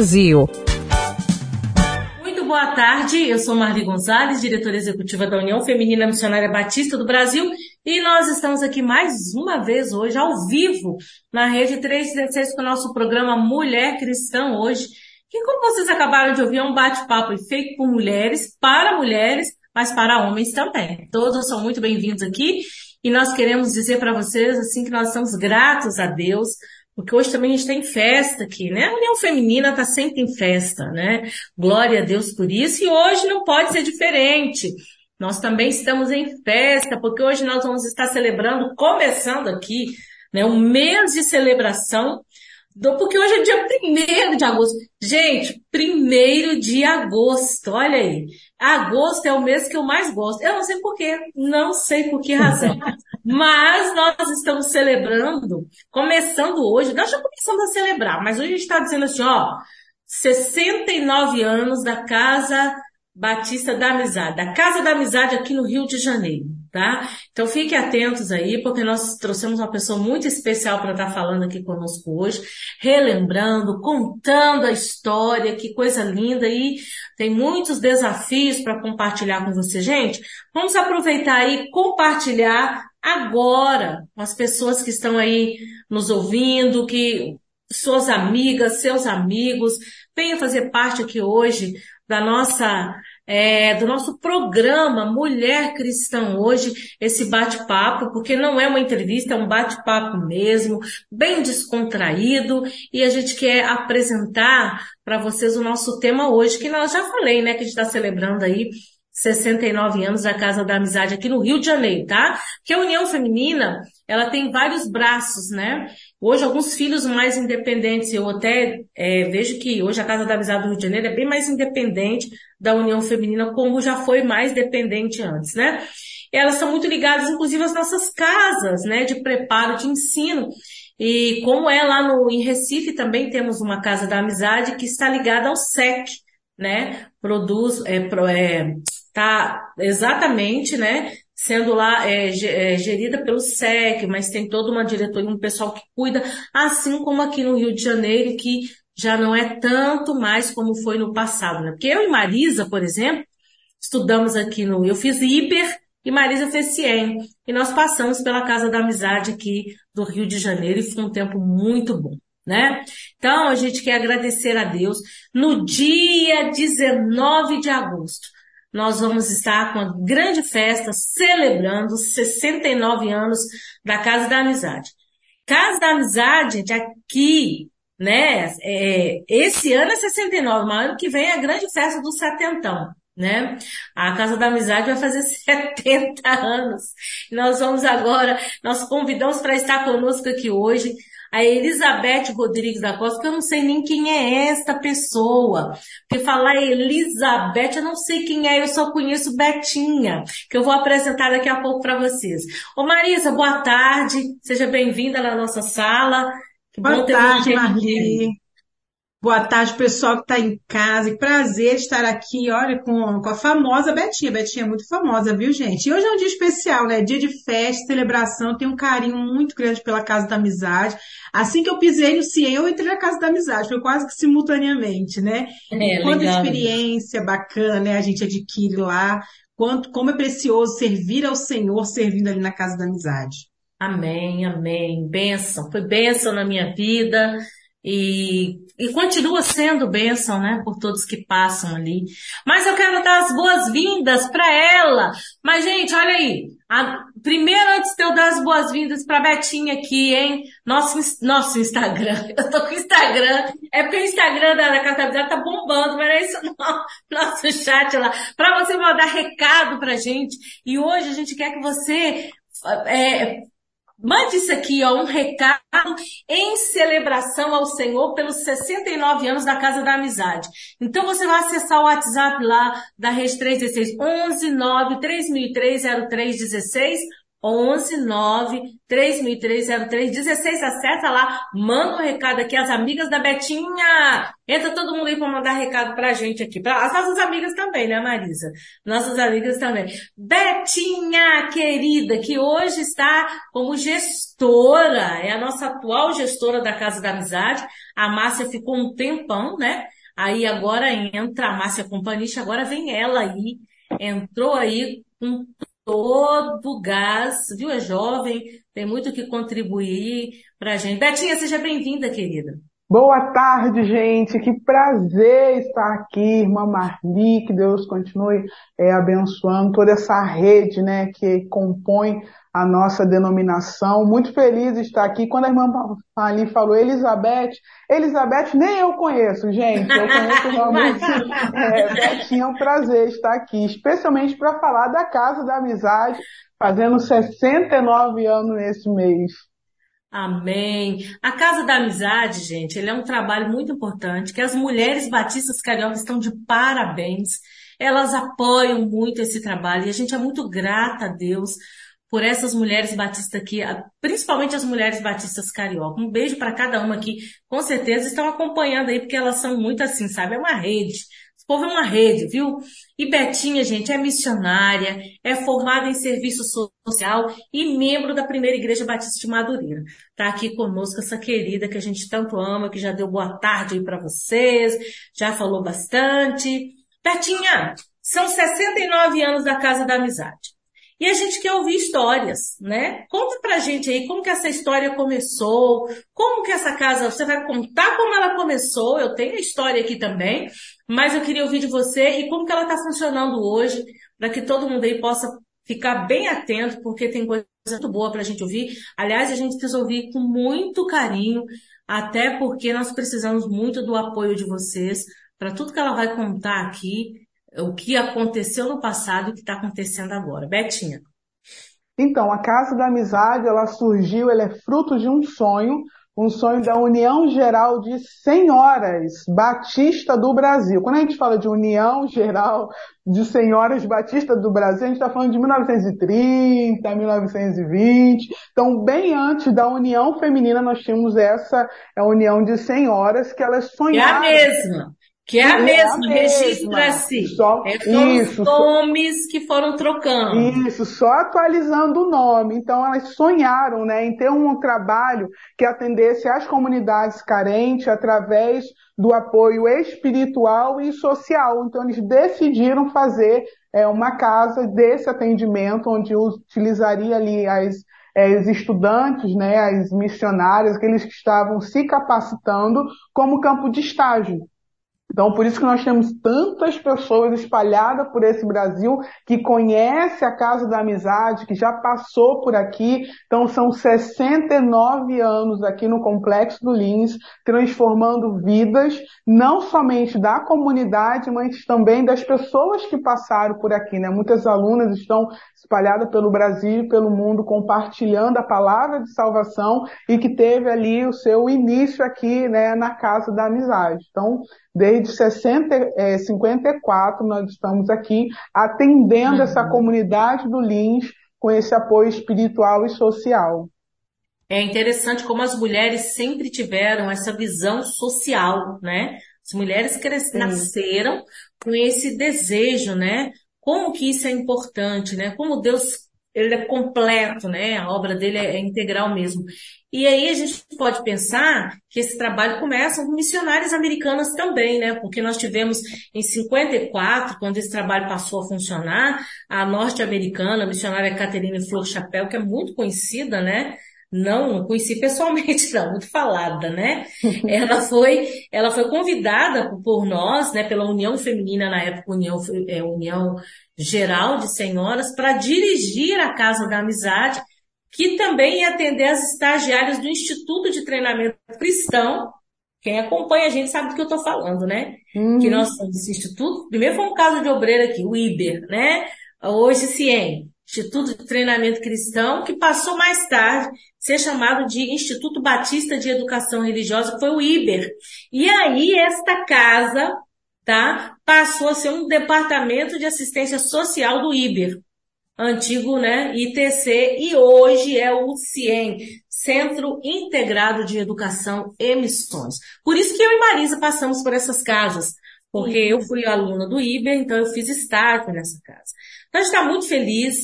Brasil. Muito boa tarde, eu sou Marli Gonzalez, diretora executiva da União Feminina Missionária Batista do Brasil, e nós estamos aqui mais uma vez hoje, ao vivo, na Rede 316, com o nosso programa Mulher Cristã Hoje, que como vocês acabaram de ouvir, é um bate-papo feito por mulheres, para mulheres, mas para homens também. Todos são muito bem-vindos aqui, e nós queremos dizer para vocês, assim, que nós estamos gratos a Deus, porque hoje também a gente tem festa aqui, né? A União Feminina está sempre em festa, né? Glória a Deus por isso. E hoje não pode ser diferente. Nós também estamos em festa, porque hoje nós vamos estar celebrando, começando aqui, né, um mês de celebração, porque hoje é dia 1 de agosto. Gente, 1 de agosto, olha aí. Agosto é o mês que eu mais gosto. Eu não sei porquê, não sei por que razão. Mas nós estamos celebrando, começando hoje, nós já começamos a celebrar, mas hoje a gente está dizendo assim, ó, 69 anos da Casa Batista da Amizade, da Casa da Amizade aqui no Rio de Janeiro, tá? Então fiquem atentos aí, porque nós trouxemos uma pessoa muito especial para estar tá falando aqui conosco hoje, relembrando, contando a história, que coisa linda e tem muitos desafios para compartilhar com você. Gente, vamos aproveitar aí compartilhar agora com as pessoas que estão aí nos ouvindo, que suas amigas, seus amigos, venham fazer parte aqui hoje da nossa é, do nosso programa Mulher Cristã hoje, esse bate-papo, porque não é uma entrevista, é um bate-papo mesmo, bem descontraído, e a gente quer apresentar para vocês o nosso tema hoje, que nós já falei, né, que a gente está celebrando aí 69 anos da Casa da Amizade aqui no Rio de Janeiro, tá? Que a União Feminina, ela tem vários braços, né? Hoje, alguns filhos mais independentes, eu até é, vejo que hoje a Casa da Amizade do Rio de Janeiro é bem mais independente da União Feminina, como já foi mais dependente antes, né? Elas são muito ligadas, inclusive, às nossas casas, né? De preparo, de ensino. E como é lá no, em Recife, também temos uma Casa da Amizade que está ligada ao SEC, né? Produz, é, é, tá exatamente, né? Sendo lá é, é, gerida pelo SEC, mas tem toda uma diretoria, um pessoal que cuida, assim como aqui no Rio de Janeiro, que já não é tanto mais como foi no passado, né? Porque eu e Marisa, por exemplo, estudamos aqui no, eu fiz hiper e Marisa fez CIEM. E nós passamos pela Casa da Amizade aqui do Rio de Janeiro e foi um tempo muito bom né? Então a gente quer agradecer a Deus. No dia 19 de agosto, nós vamos estar com uma grande festa celebrando 69 anos da Casa da Amizade. Casa da Amizade, de aqui, né? É, esse ano é 69, mas ano que vem é a grande festa do setentão. Né? A Casa da Amizade vai fazer 70 anos. Nós vamos agora, nós convidamos para estar conosco aqui hoje a Elizabeth Rodrigues da Costa, que eu não sei nem quem é esta pessoa. Porque falar Elizabeth, eu não sei quem é, eu só conheço Betinha, que eu vou apresentar daqui a pouco para vocês. Ô Marisa, boa tarde, seja bem-vinda na nossa sala. Que boa tarde, Marli. Boa tarde, pessoal que está em casa. Que prazer estar aqui, olha, com, com a famosa Betinha. Betinha é muito famosa, viu, gente? E hoje é um dia especial, né? Dia de festa, celebração. Tenho um carinho muito grande pela Casa da Amizade. Assim que eu pisei no CIEM, eu entrei na Casa da Amizade. Foi quase que simultaneamente, né? É, Quanta legal. experiência bacana né, a gente adquire lá. Quanto, como é precioso servir ao Senhor servindo ali na Casa da Amizade. Amém, amém. Bênção. Foi bênção na minha vida. E, e continua sendo bênção, né, por todos que passam ali. Mas eu quero dar as boas-vindas para ela. Mas, gente, olha aí. A, primeiro, antes de eu dar as boas-vindas para Betinha aqui, hein? Nosso, nosso Instagram. Eu tô com o Instagram. É porque o Instagram da, da Catavizada tá bombando, mas é isso não. Nosso chat lá. Para você mandar recado pra gente. E hoje a gente quer que você, é, mande isso aqui, ó, um recado em celebração ao Senhor pelos 69 anos da Casa da Amizade. Então você vai acessar o WhatsApp lá da Rede 316 11 9 3003 0316 11 9 3003 0316 acessa lá, manda um recado aqui, as amigas da Betinha. Entra todo mundo aí para mandar recado pra gente aqui. Pra, as nossas amigas também, né, Marisa? Nossas amigas também. Betinha, querida, que hoje está como gestora, é a nossa atual gestora da Casa da Amizade. A Márcia ficou um tempão, né? Aí agora entra a Márcia Companista, agora vem ela aí. Entrou aí com todo gás, viu? É jovem, tem muito que contribuir para a gente. Betinha, seja bem-vinda, querida. Boa tarde, gente. Que prazer estar aqui, irmã Marli. Que Deus continue é, abençoando toda essa rede, né, que compõe a nossa denominação. Muito feliz de estar aqui. Quando a irmã ali falou Elizabeth, Elizabeth nem eu conheço, gente. Eu conheço realmente. é, Betinha, é um prazer estar aqui, especialmente para falar da Casa da Amizade, fazendo 69 anos nesse mês. Amém. A Casa da Amizade, gente, ele é um trabalho muito importante, que as mulheres batistas cariocas estão de parabéns. Elas apoiam muito esse trabalho e a gente é muito grata a Deus por essas mulheres batistas aqui, principalmente as mulheres batistas carioca. Um beijo para cada uma aqui. Com certeza estão acompanhando aí, porque elas são muito assim, sabe? É uma rede. Esse povo é uma rede, viu? E Betinha, gente, é missionária, é formada em serviço social e membro da primeira igreja batista de Madureira. Tá aqui conosco essa querida que a gente tanto ama, que já deu boa tarde aí para vocês, já falou bastante. Betinha, são 69 anos da Casa da Amizade. E a gente quer ouvir histórias, né? Conta pra gente aí como que essa história começou, como que essa casa, você vai contar como ela começou, eu tenho a história aqui também, mas eu queria ouvir de você e como que ela está funcionando hoje, para que todo mundo aí possa ficar bem atento, porque tem coisa muito boa para a gente ouvir. Aliás, a gente precisa ouvir com muito carinho, até porque nós precisamos muito do apoio de vocês para tudo que ela vai contar aqui o que aconteceu no passado e o que está acontecendo agora. Betinha. Então, a Casa da Amizade, ela surgiu, ela é fruto de um sonho, um sonho da União Geral de Senhoras Batista do Brasil. Quando a gente fala de União Geral de Senhoras Batista do Brasil, a gente está falando de 1930, 1920. Então, bem antes da União Feminina, nós tínhamos essa a União de Senhoras que elas sonharam. É a mesma. Que é a é mesma, registra-se. Só, é, isso, os nomes que foram trocando. Isso, só atualizando o nome. Então elas sonharam né, em ter um trabalho que atendesse às comunidades carentes através do apoio espiritual e social. Então eles decidiram fazer é, uma casa desse atendimento, onde utilizaria ali as é, os estudantes, né, as missionárias, aqueles que estavam se capacitando como campo de estágio. Então, por isso que nós temos tantas pessoas espalhadas por esse Brasil que conhece a Casa da Amizade, que já passou por aqui. Então, são 69 anos aqui no Complexo do Lins, transformando vidas, não somente da comunidade, mas também das pessoas que passaram por aqui. Né? Muitas alunas estão espalhadas pelo Brasil e pelo mundo, compartilhando a palavra de salvação e que teve ali o seu início aqui né, na Casa da Amizade. Então, Desde 60, é, 54 nós estamos aqui atendendo uhum. essa comunidade do Lins com esse apoio espiritual e social. É interessante como as mulheres sempre tiveram essa visão social, né? As mulheres nasceram com esse desejo, né? Como que isso é importante, né? Como Deus ele é completo, né? A obra dele é, é integral mesmo. E aí a gente pode pensar que esse trabalho começa com missionárias americanas também, né? Porque nós tivemos em 54, quando esse trabalho passou a funcionar, a norte-americana, a missionária Catherine Flor Chapéu, que é muito conhecida, né? Não, não conheci pessoalmente, não, muito falada, né? Ela foi, ela foi convidada por nós, né, pela União Feminina, na época União, é, União Geral de Senhoras, para dirigir a Casa da Amizade, que também ia atender as estagiárias do Instituto de Treinamento Cristão. Quem acompanha a gente sabe do que eu estou falando, né? Uhum. Que nós somos esse instituto. Primeiro foi um caso de obreiro aqui, o IBER, né? Hoje CIEM. Instituto de Treinamento Cristão, que passou mais tarde a ser chamado de Instituto Batista de Educação Religiosa, que foi o IBER. E aí esta casa, tá, passou a ser um departamento de assistência social do IBER, antigo, né, ITC, e hoje é o CIEM, Centro Integrado de Educação e Missões. Por isso que eu e Marisa passamos por essas casas, porque eu fui aluna do IBER, então eu fiz estágio nessa casa. Então a gente está muito feliz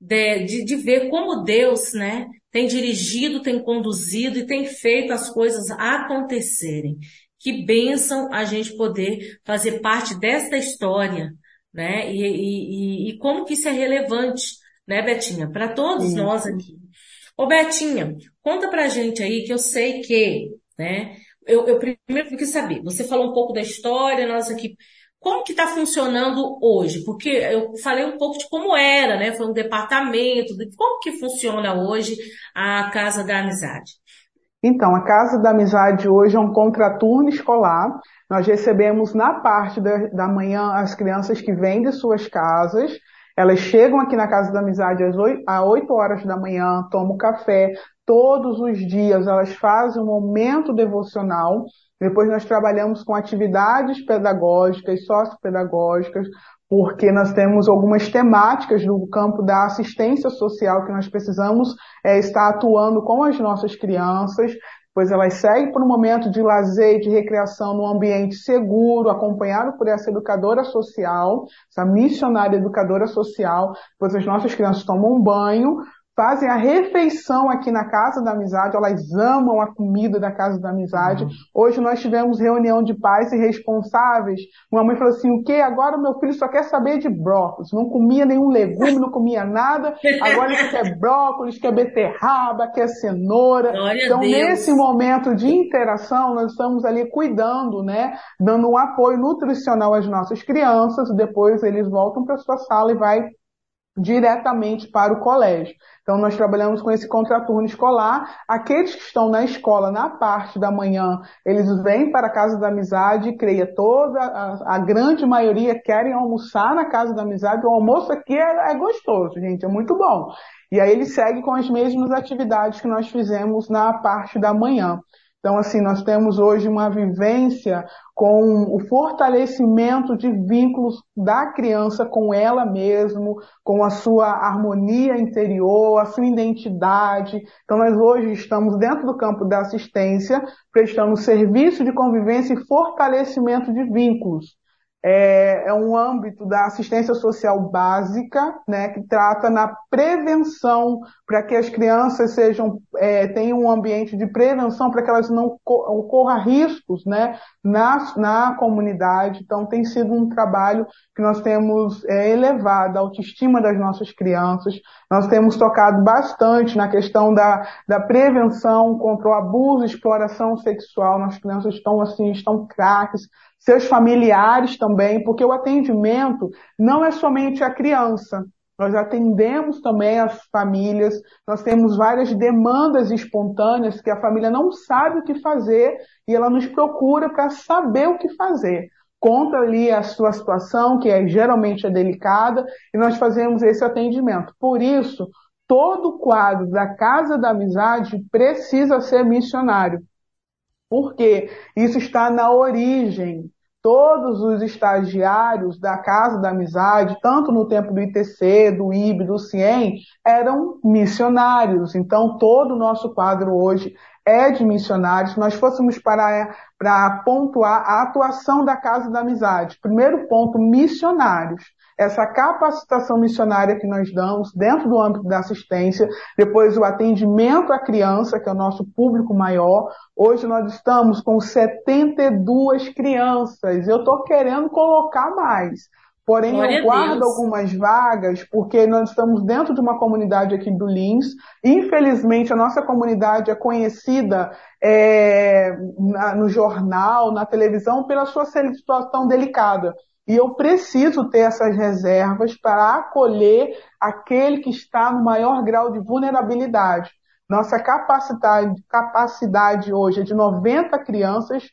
de, de, de, ver como Deus, né, tem dirigido, tem conduzido e tem feito as coisas acontecerem. Que bênção a gente poder fazer parte desta história, né, e, e, e como que isso é relevante, né, Betinha, para todos Sim. nós aqui. Ô Betinha, conta pra gente aí que eu sei que, né, eu, eu primeiro quis saber, você falou um pouco da história, nós aqui, como que está funcionando hoje? Porque eu falei um pouco de como era, né? Foi um departamento, de como que funciona hoje a Casa da Amizade. Então, a Casa da Amizade hoje é um contraturno escolar. Nós recebemos na parte da, da manhã as crianças que vêm de suas casas elas chegam aqui na Casa da Amizade às 8, às 8 horas da manhã, tomam café. Todos os dias elas fazem um momento devocional. Depois nós trabalhamos com atividades pedagógicas, sociopedagógicas, porque nós temos algumas temáticas do campo da assistência social que nós precisamos é, estar atuando com as nossas crianças pois elas seguem por um momento de lazer de recreação num ambiente seguro, acompanhado por essa educadora social, essa missionária educadora social, pois as nossas crianças tomam um banho, fazem a refeição aqui na Casa da Amizade, elas amam a comida da Casa da Amizade. Uhum. Hoje nós tivemos reunião de pais e responsáveis. Uma mãe falou assim, o que? Agora meu filho só quer saber de brócolis. Não comia nenhum legume, não comia nada. Agora ele quer brócolis, quer beterraba, quer cenoura. Glória então nesse momento de interação, nós estamos ali cuidando, né? Dando um apoio nutricional às nossas crianças. Depois eles voltam para sua sala e vai diretamente para o colégio. Então, nós trabalhamos com esse contraturno escolar. Aqueles que estão na escola na parte da manhã, eles vêm para a Casa da Amizade, creia toda, a, a grande maioria querem almoçar na Casa da Amizade. O almoço aqui é, é gostoso, gente, é muito bom. E aí ele segue com as mesmas atividades que nós fizemos na parte da manhã. Então, assim, nós temos hoje uma vivência com o fortalecimento de vínculos da criança com ela mesma, com a sua harmonia interior, a sua identidade. Então, nós hoje estamos dentro do campo da assistência, prestando serviço de convivência e fortalecimento de vínculos é, é, um âmbito da assistência social básica, né, que trata na prevenção para que as crianças sejam é, tenham um ambiente de prevenção para que elas não ocorram riscos, né, na, na comunidade. Então tem sido um trabalho que nós temos é, elevado a autoestima das nossas crianças. Nós temos tocado bastante na questão da, da prevenção contra o abuso, exploração sexual. Nossas crianças estão assim, estão craques seus familiares também, porque o atendimento não é somente a criança. Nós atendemos também as famílias, nós temos várias demandas espontâneas que a família não sabe o que fazer e ela nos procura para saber o que fazer. Conta ali a sua situação, que é, geralmente é delicada, e nós fazemos esse atendimento. Por isso, todo o quadro da Casa da Amizade precisa ser missionário porque isso está na origem. Todos os estagiários da Casa da Amizade, tanto no tempo do ITC, do IB, do CIEM, eram missionários. Então, todo o nosso quadro hoje é de missionários. Nós fôssemos para, para pontuar a atuação da Casa da Amizade, primeiro ponto, missionários essa capacitação missionária que nós damos dentro do âmbito da assistência, depois o atendimento à criança, que é o nosso público maior. Hoje nós estamos com 72 crianças. Eu estou querendo colocar mais. Porém, Glória eu guardo algumas vagas porque nós estamos dentro de uma comunidade aqui do Lins. Infelizmente, a nossa comunidade é conhecida é, na, no jornal, na televisão, pela sua situação delicada. E eu preciso ter essas reservas para acolher aquele que está no maior grau de vulnerabilidade. Nossa capacidade, capacidade hoje é de 90 crianças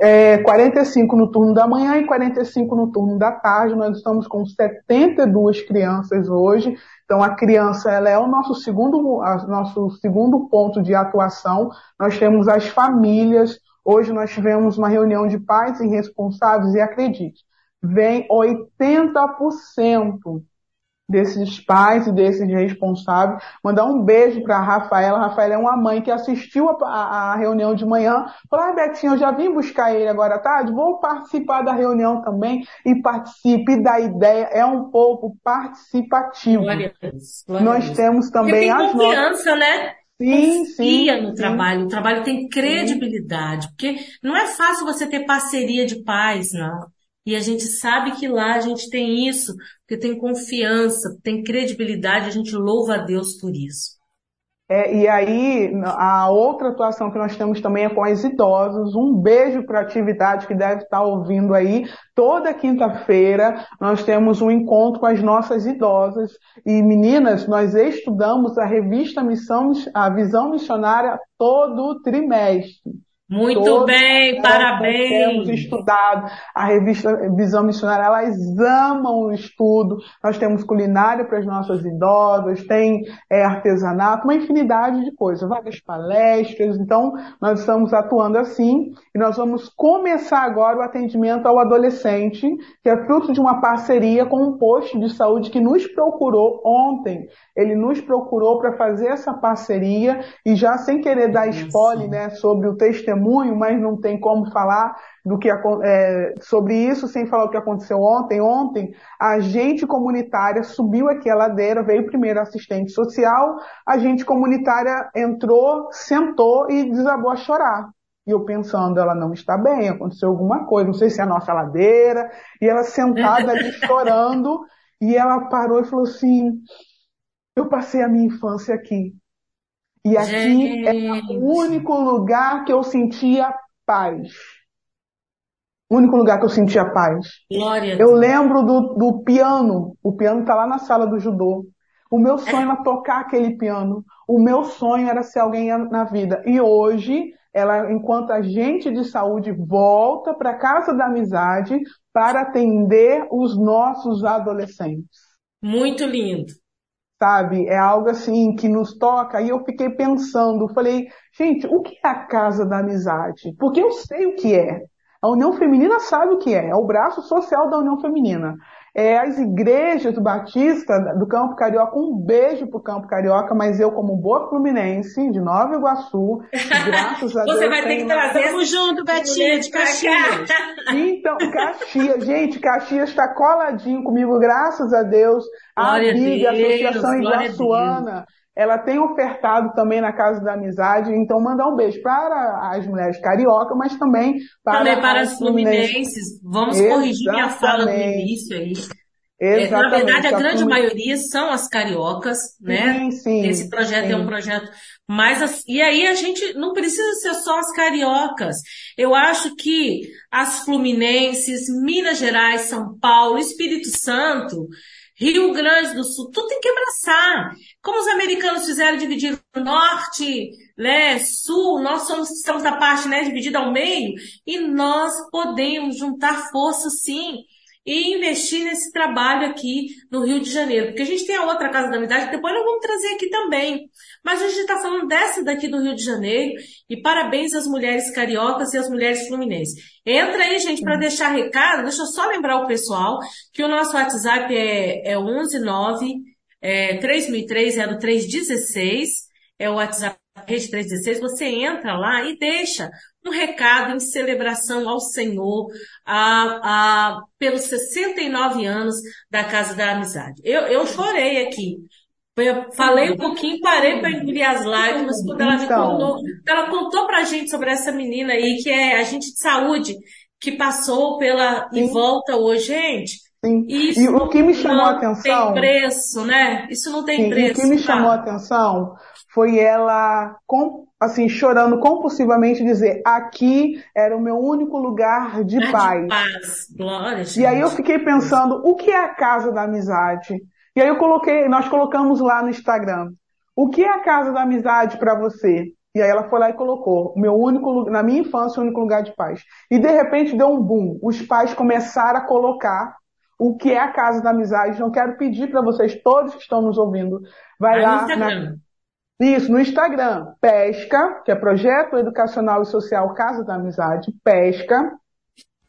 é, 45 no turno da manhã e 45 no turno da tarde. Nós estamos com 72 crianças hoje. Então, a criança ela é o nosso segundo, nosso segundo ponto de atuação. Nós temos as famílias. Hoje nós tivemos uma reunião de pais e responsáveis e acredite, vem 80% desses pais e desses responsáveis. Mandar um beijo para a Rafaela. A Rafaela é uma mãe que assistiu a, a, a reunião de manhã. Falou, ah, Betinho, eu já vim buscar ele agora à tarde, vou participar da reunião também e participe da ideia. É um povo participativo. Glória a Deus. Glória Nós Deus. temos também as confiança, nossas... né? Sim, Confia sim, no sim. trabalho. O trabalho tem credibilidade, porque não é fácil você ter parceria de pais, não. E a gente sabe que lá a gente tem isso, porque tem confiança, tem credibilidade, a gente louva a Deus por isso. É, e aí, a outra atuação que nós temos também é com as idosas. Um beijo para a atividade que deve estar ouvindo aí. Toda quinta-feira nós temos um encontro com as nossas idosas. E meninas, nós estudamos a revista Missão, a Visão Missionária todo trimestre. Muito Todos bem, parabéns. Temos estudado a revista Visão Missionária, elas amam o estudo. Nós temos culinária para as nossas idosas, tem é, artesanato, uma infinidade de coisas, várias palestras. Então, nós estamos atuando assim e nós vamos começar agora o atendimento ao adolescente, que é fruto de uma parceria com um posto de saúde que nos procurou ontem. Ele nos procurou para fazer essa parceria e já sem querer dar spoiler, né, sobre o testemunho mas não tem como falar do que é, sobre isso sem falar o que aconteceu ontem. Ontem, a agente comunitária subiu aqui a ladeira, veio primeiro assistente social, a agente comunitária entrou, sentou e desabou a chorar. E eu pensando, ela não está bem, aconteceu alguma coisa, não sei se é a nossa ladeira, e ela sentada ali chorando, e ela parou e falou assim, eu passei a minha infância aqui. E aqui Gente. é o único lugar que eu sentia paz. O único lugar que eu sentia paz. Glória. Eu lembro do, do piano. O piano está lá na sala do judô. O meu sonho era tocar aquele piano. O meu sonho era ser alguém na vida. E hoje, ela, enquanto agente de saúde, volta para a casa da amizade para atender os nossos adolescentes. Muito lindo sabe? É algo assim que nos toca. E eu fiquei pensando, falei, gente, o que é a casa da amizade? Porque eu sei o que é. A União Feminina sabe o que é, é o braço social da União Feminina é, as igrejas do Batista do Campo Carioca, um beijo pro Campo Carioca, mas eu como boa fluminense de Nova Iguaçu, graças a Deus. Você vai ter que trazer. Tamo junto, Betinha, de Caxias. Então, Caxias, gente, Caxias está coladinho comigo, graças a Deus. A BIG, a Associação Iguaçuana, ela tem ofertado também na Casa da Amizade, então mandar um beijo para as mulheres carioca, mas também para, também para as fluminenses. Vamos Exatamente. corrigir minha fala no início aí. É, na verdade, a, a grande maioria são as cariocas, né? Sim, sim, Esse projeto sim. é um projeto mais. E aí a gente não precisa ser só as cariocas. Eu acho que as fluminenses, Minas Gerais, São Paulo, Espírito Santo, Rio Grande do Sul, tudo tem que abraçar. Como os americanos fizeram dividir norte, né, sul, nós somos, estamos a parte, né, dividida ao meio, e nós podemos juntar forças sim e investir nesse trabalho aqui no Rio de Janeiro. Porque a gente tem a outra Casa da Amizade, que depois nós vamos trazer aqui também. Mas a gente está falando dessa daqui do Rio de Janeiro, e parabéns às mulheres cariocas e às mulheres fluminenses. Entra aí, gente, para deixar recado, deixa eu só lembrar o pessoal que o nosso WhatsApp é, é 119 é, 3003 0316, é o WhatsApp Rede 316, você entra lá e deixa um recado em celebração ao Senhor a, a, pelos 69 anos da Casa da Amizade. Eu, eu chorei aqui. Eu falei um pouquinho, parei para engolir as lágrimas quando ela então, contou, ela contou pra gente sobre essa menina aí, que é agente de saúde, que passou pela sim. e volta hoje, gente. Sim. Isso e o que me chamou a atenção. Tem preço, né? Isso não tem sim, preço. o que me tá? chamou a atenção foi ela, assim, chorando compulsivamente dizer, aqui era o meu único lugar de ah, paz. De paz. Glória, e aí eu fiquei pensando, o que é a casa da amizade? E aí eu coloquei, nós colocamos lá no Instagram, o que é a casa da amizade para você? E aí ela foi lá e colocou, meu único, na minha infância, o único lugar de paz. E de repente deu um boom. Os pais começaram a colocar o que é a Casa da Amizade. Não quero pedir para vocês todos que estão nos ouvindo, vai lá na, isso, no Instagram, Pesca, que é Projeto Educacional e Social Casa da Amizade, Pesca,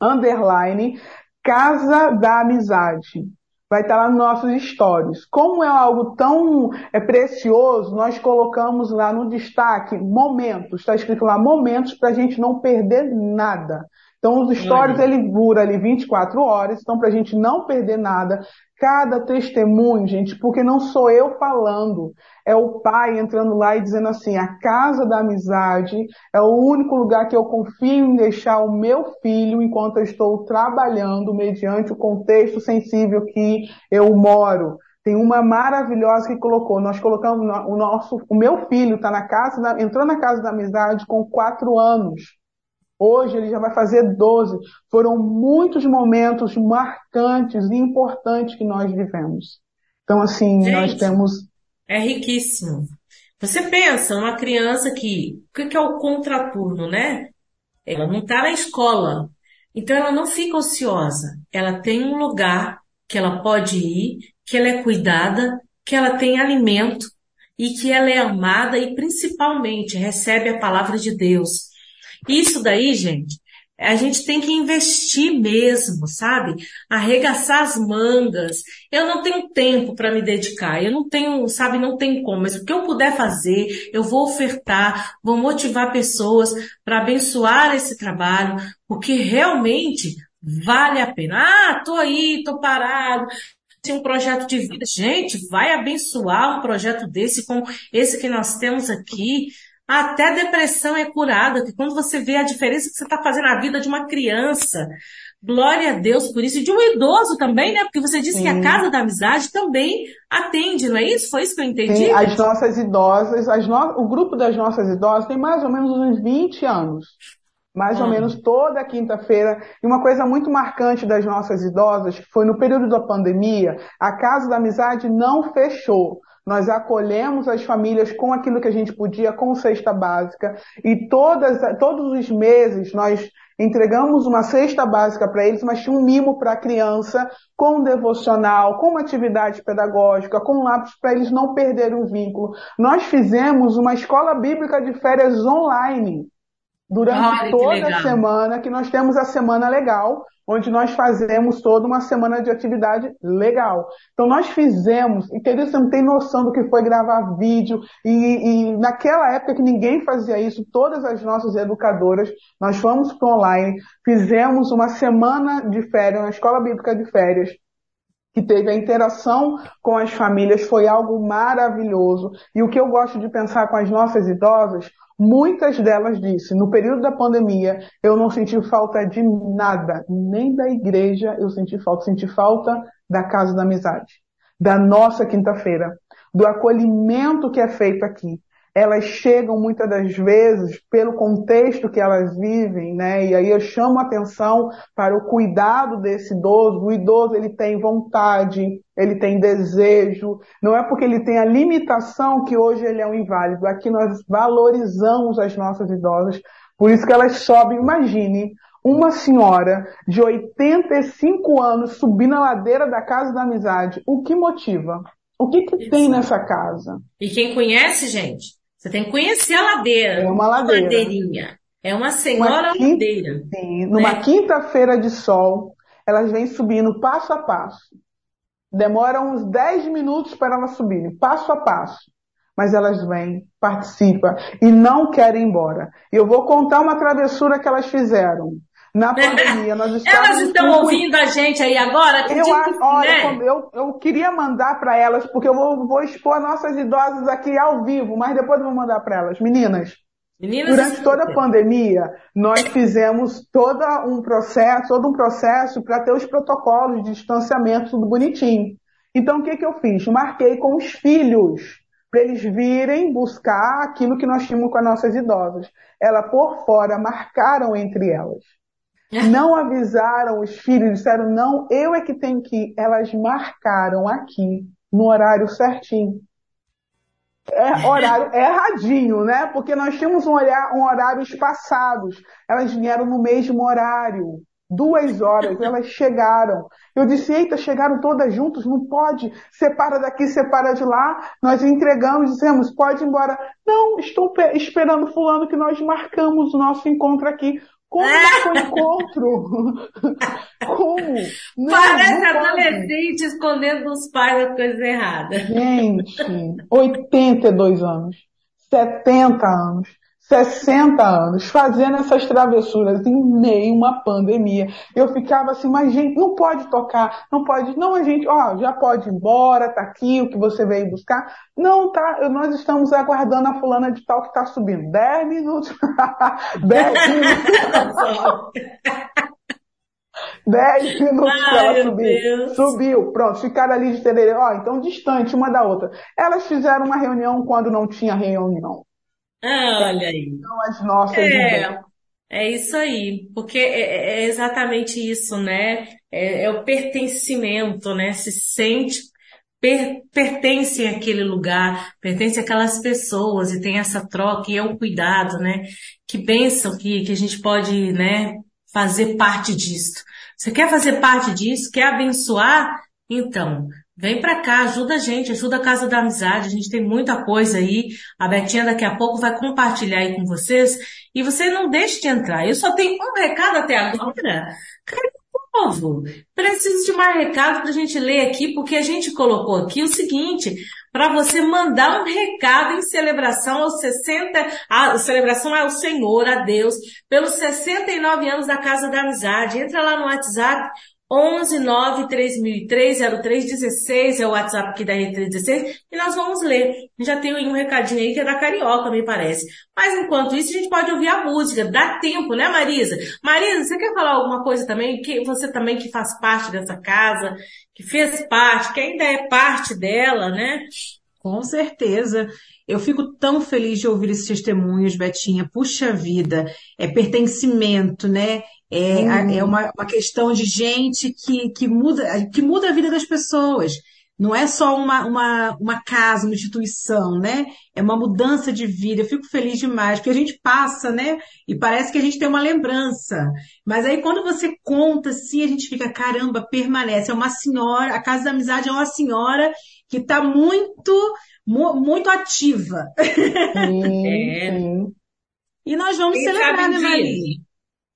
underline, Casa da Amizade. Vai estar lá nos nossos stories. Como é algo tão é, precioso, nós colocamos lá no destaque momentos, está escrito lá momentos para a gente não perder nada. Então, os stories, ele dura ali 24 horas, então para a gente não perder nada, cada testemunho, gente, porque não sou eu falando, é o pai entrando lá e dizendo assim, a casa da amizade é o único lugar que eu confio em deixar o meu filho enquanto eu estou trabalhando mediante o contexto sensível que eu moro. Tem uma maravilhosa que colocou, nós colocamos o nosso, o meu filho está na casa, da, entrou na casa da amizade com quatro anos. Hoje ele já vai fazer 12. Foram muitos momentos marcantes e importantes que nós vivemos. Então, assim, Gente, nós temos. É riquíssimo. Você pensa, uma criança que. O que é o contraturno, né? Ela não está na escola. Então ela não fica ociosa. Ela tem um lugar que ela pode ir, que ela é cuidada, que ela tem alimento e que ela é amada e principalmente recebe a palavra de Deus. Isso daí, gente, a gente tem que investir mesmo, sabe? Arregaçar as mangas. Eu não tenho tempo para me dedicar. Eu não tenho, sabe, não tem como. Mas o que eu puder fazer, eu vou ofertar, vou motivar pessoas para abençoar esse trabalho, porque realmente vale a pena. Ah, tô aí, tô parado. Um projeto de vida. Gente, vai abençoar um projeto desse como esse que nós temos aqui. Até depressão é curada, que quando você vê a diferença que você está fazendo na vida de uma criança. Glória a Deus por isso. E de um idoso também, né? Porque você disse Sim. que a Casa da Amizade também atende, não é isso? Foi isso que eu entendi? Sim, as nossas idosas, as no... o grupo das nossas idosas tem mais ou menos uns 20 anos. Mais ou menos toda quinta-feira. E uma coisa muito marcante das nossas idosas, foi no período da pandemia, a Casa da Amizade não fechou. Nós acolhemos as famílias com aquilo que a gente podia, com cesta básica, e todas, todos os meses nós entregamos uma cesta básica para eles, mas tinha um mimo para a criança, com um devocional, com uma atividade pedagógica, com lápis para eles não perderem o vínculo. Nós fizemos uma escola bíblica de férias online durante toda a semana, que nós temos a semana legal, onde nós fazemos toda uma semana de atividade legal. Então nós fizemos, e você não tem noção do que foi gravar vídeo, e, e naquela época que ninguém fazia isso, todas as nossas educadoras, nós fomos para online, fizemos uma semana de férias, uma escola bíblica de férias, que teve a interação com as famílias, foi algo maravilhoso. E o que eu gosto de pensar com as nossas idosas, Muitas delas disse, no período da pandemia, eu não senti falta de nada, nem da igreja eu senti falta, senti falta da casa da amizade, da nossa quinta-feira, do acolhimento que é feito aqui, elas chegam muitas das vezes pelo contexto que elas vivem, né? E aí eu chamo a atenção para o cuidado desse idoso. O idoso ele tem vontade, ele tem desejo. Não é porque ele tem a limitação que hoje ele é um inválido. Aqui nós valorizamos as nossas idosas. Por isso que elas sobem. Imagine uma senhora de 85 anos subir na ladeira da Casa da Amizade. O que motiva? O que, que tem nessa casa? E quem conhece, gente, você tem que conhecer a ladeira. É uma ladeira. Ladeirinha. É uma senhora uma quinta, ladeira. Sim, numa né? quinta-feira de sol, elas vêm subindo passo a passo. Demora uns 10 minutos para elas subirem, passo a passo. Mas elas vêm, participam e não querem ir embora. E eu vou contar uma travessura que elas fizeram na pandemia. Nós elas estão ouvindo a gente aí agora? Eu, olha, né? eu, eu queria mandar para elas, porque eu vou, vou expor nossas idosas aqui ao vivo, mas depois eu vou mandar para elas. Meninas, Meninas, Durante toda a pandemia, nós fizemos todo um processo, todo um processo para ter os protocolos de distanciamento tudo bonitinho. Então, o que, que eu fiz? Marquei com os filhos, para eles virem buscar aquilo que nós tínhamos com as nossas idosas. Ela por fora marcaram entre elas. Não avisaram os filhos, disseram, não, eu é que tenho que ir. Elas marcaram aqui, no horário certinho. é, horário erradinho, né? Porque nós tínhamos um, olhar, um horário espaçados. Elas vieram no mesmo horário. Duas horas, elas chegaram. Eu disse, eita, chegaram todas juntas, não pode. Separa daqui, separa de lá. Nós entregamos, dissemos, pode ir embora. Não, estou esperando fulano que nós marcamos o nosso encontro aqui. Como foi encontro? Como? Não, Parece não adolescente escondendo dos pais as coisas erradas. Gente, 82 anos, 70 anos, 60 anos, fazendo essas travessuras em meio a uma pandemia. Eu ficava assim, mas gente, não pode tocar, não pode, não, a gente, ó, já pode ir embora, tá aqui o que você veio buscar. Não, tá, nós estamos aguardando a fulana de tal que tá subindo. 10 minutos. 10 minutos. 10 minutos para ela subir. Subiu, pronto, ficaram ali de tererê, ó, então distante uma da outra. Elas fizeram uma reunião quando não tinha reunião. Ah, olha aí. São as nossas é, é isso aí, porque é, é, é exatamente isso, né? É, é, o pertencimento, né? Se sente, per, pertence àquele lugar, pertence àquelas pessoas e tem essa troca e é o cuidado, né? Que bênção que, que a gente pode, né? Fazer parte disso. Você quer fazer parte disso? Quer abençoar? Então, Vem para cá, ajuda a gente, ajuda a Casa da Amizade, a gente tem muita coisa aí. A Betinha daqui a pouco vai compartilhar aí com vocês. E você não deixe de entrar. Eu só tenho um recado até agora. Cara, povo, preciso de mais recado para a gente ler aqui, porque a gente colocou aqui o seguinte, para você mandar um recado em celebração aos 60, a celebração ao Senhor, a Deus, pelos 69 anos da Casa da Amizade. Entra lá no WhatsApp, 11 9 3003 0316 é o WhatsApp aqui da R316 e nós vamos ler. Já tem um recadinho aí que é da Carioca, me parece. Mas enquanto isso, a gente pode ouvir a música. Dá tempo, né, Marisa? Marisa, você quer falar alguma coisa também? Que você também que faz parte dessa casa, que fez parte, que ainda é parte dela, né? Com certeza. Eu fico tão feliz de ouvir esses testemunhos, Betinha. Puxa vida, é pertencimento, né? É, hum. é uma, uma questão de gente que, que, muda, que muda a vida das pessoas. Não é só uma, uma, uma casa, uma instituição, né? É uma mudança de vida. Eu fico feliz demais, porque a gente passa, né? E parece que a gente tem uma lembrança. Mas aí quando você conta assim, a gente fica, caramba, permanece. É uma senhora, a Casa da Amizade é uma senhora que está muito, muito ativa. Sim, é. sim. E nós vamos Quem celebrar, né, Maria?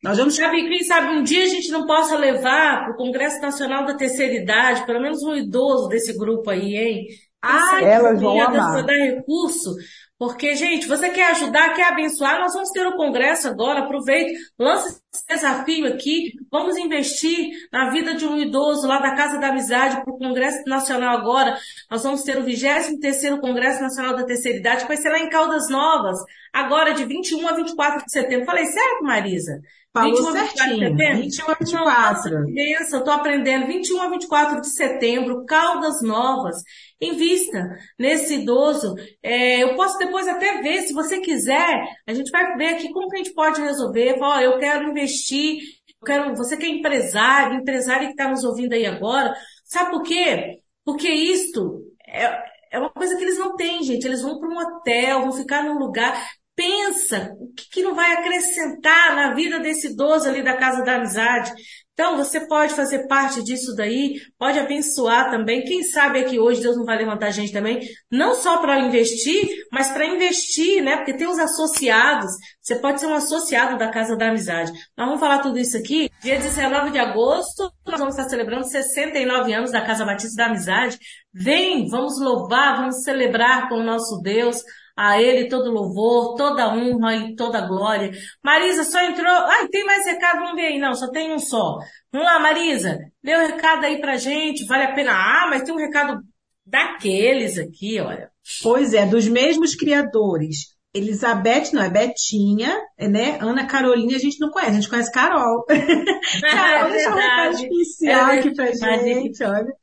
Nós vamos... Sabe, quem sabe um dia a gente não possa levar para o Congresso Nacional da Terceira Idade, pelo menos um idoso desse grupo aí, hein? Ah, elas vão amar. dar recurso porque, gente, você quer ajudar, quer abençoar, nós vamos ter o congresso agora, aproveite, lance esse desafio aqui, vamos investir na vida de um idoso lá da Casa da Amizade para o Congresso Nacional agora. Nós vamos ter o 23º Congresso Nacional da Terceira Idade, que vai ser lá em Caldas Novas, agora de 21 a 24 de setembro. Falei certo, Marisa? Falou 21 certinho. 21 a 24. Não, eu tô aprendendo. 21 a 24 de setembro, Caldas Novas. Invista nesse idoso. É, eu posso depois até ver, se você quiser, a gente vai ver aqui como que a gente pode resolver. Fala, eu quero investir, eu quero, você que é empresário, empresário que está nos ouvindo aí agora, sabe por quê? Porque isto é, é uma coisa que eles não têm, gente. Eles vão para um hotel, vão ficar num lugar pensa o que, que não vai acrescentar na vida desse idoso ali da casa da amizade. Então, você pode fazer parte disso daí, pode abençoar também. Quem sabe é que hoje Deus não vai levantar a gente também, não só para investir, mas para investir, né? Porque tem os associados. Você pode ser um associado da Casa da Amizade. Nós vamos falar tudo isso aqui. Dia 19 de agosto, nós vamos estar celebrando 69 anos da Casa Batista da Amizade. Vem, vamos louvar, vamos celebrar com o nosso Deus. A Ele todo louvor, toda honra e toda glória. Marisa só entrou. Ai, tem mais recado? Vamos ver aí. Não, só tem um só. Vamos lá, Marisa. Dê um recado aí pra gente. Vale a pena. Ah, mas tem um recado daqueles aqui, olha. Pois é, dos mesmos criadores. Elizabeth, não, é Betinha, né? Ana Carolina a gente não conhece, a gente conhece Carol. Carol, é deixa um recado especial é aqui pra gente, olha.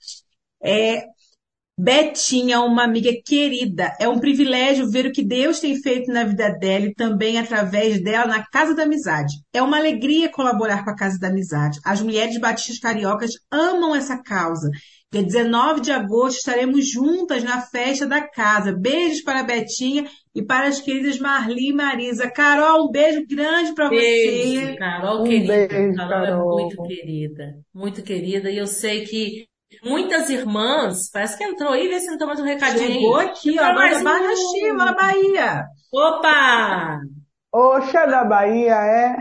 É, Betinha, uma amiga querida. É um privilégio ver o que Deus tem feito na vida dela e também através dela na Casa da Amizade. É uma alegria colaborar com a Casa da Amizade. As mulheres batistas cariocas amam essa causa. Dia 19 de agosto estaremos juntas na festa da casa. Beijos para a Betinha e para as queridas Marli e Marisa. Carol, um beijo grande para você. Carol, um querida. Beijo, Carol, Carol é muito querida. Muito querida. E eu sei que Muitas irmãs, parece que entrou aí, vê se não toma mais um recadinho Chegou aqui, ó, agora Barra Chiva, na Bahia. Opa! Oxa, da Bahia, é?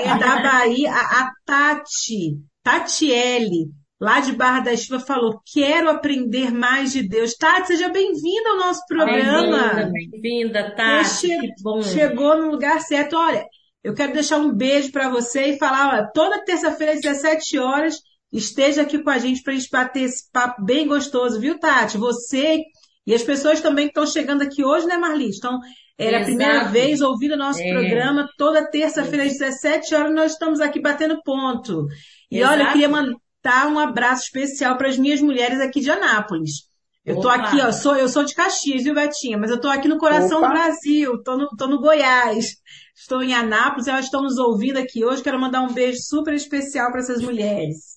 É da Bahia, a, a Tati, Tatiele, lá de Barra da Estiva, falou, quero aprender mais de Deus. Tati, seja bem-vinda ao nosso programa. Bem-vinda, Tati, che bom. Chegou no lugar certo. Olha, eu quero deixar um beijo para você e falar, olha, toda terça-feira às 17 horas, esteja aqui com a gente para a gente bater esse papo bem gostoso, viu, Tati? Você e as pessoas também que estão chegando aqui hoje, né, Marli? Estão, era a primeira vez ouvindo o nosso é. programa, toda terça-feira às 17 horas nós estamos aqui batendo ponto. E Exato. olha, eu queria mandar um abraço especial para as minhas mulheres aqui de Anápolis. Eu tô Opa. aqui, ó, sou, eu sou de Caxias, viu, Betinha? Mas eu tô aqui no coração Opa. do Brasil, tô no, tô no Goiás. Estou em Anápolis, elas estão nos ouvindo aqui hoje. Quero mandar um beijo super especial para essas mulheres.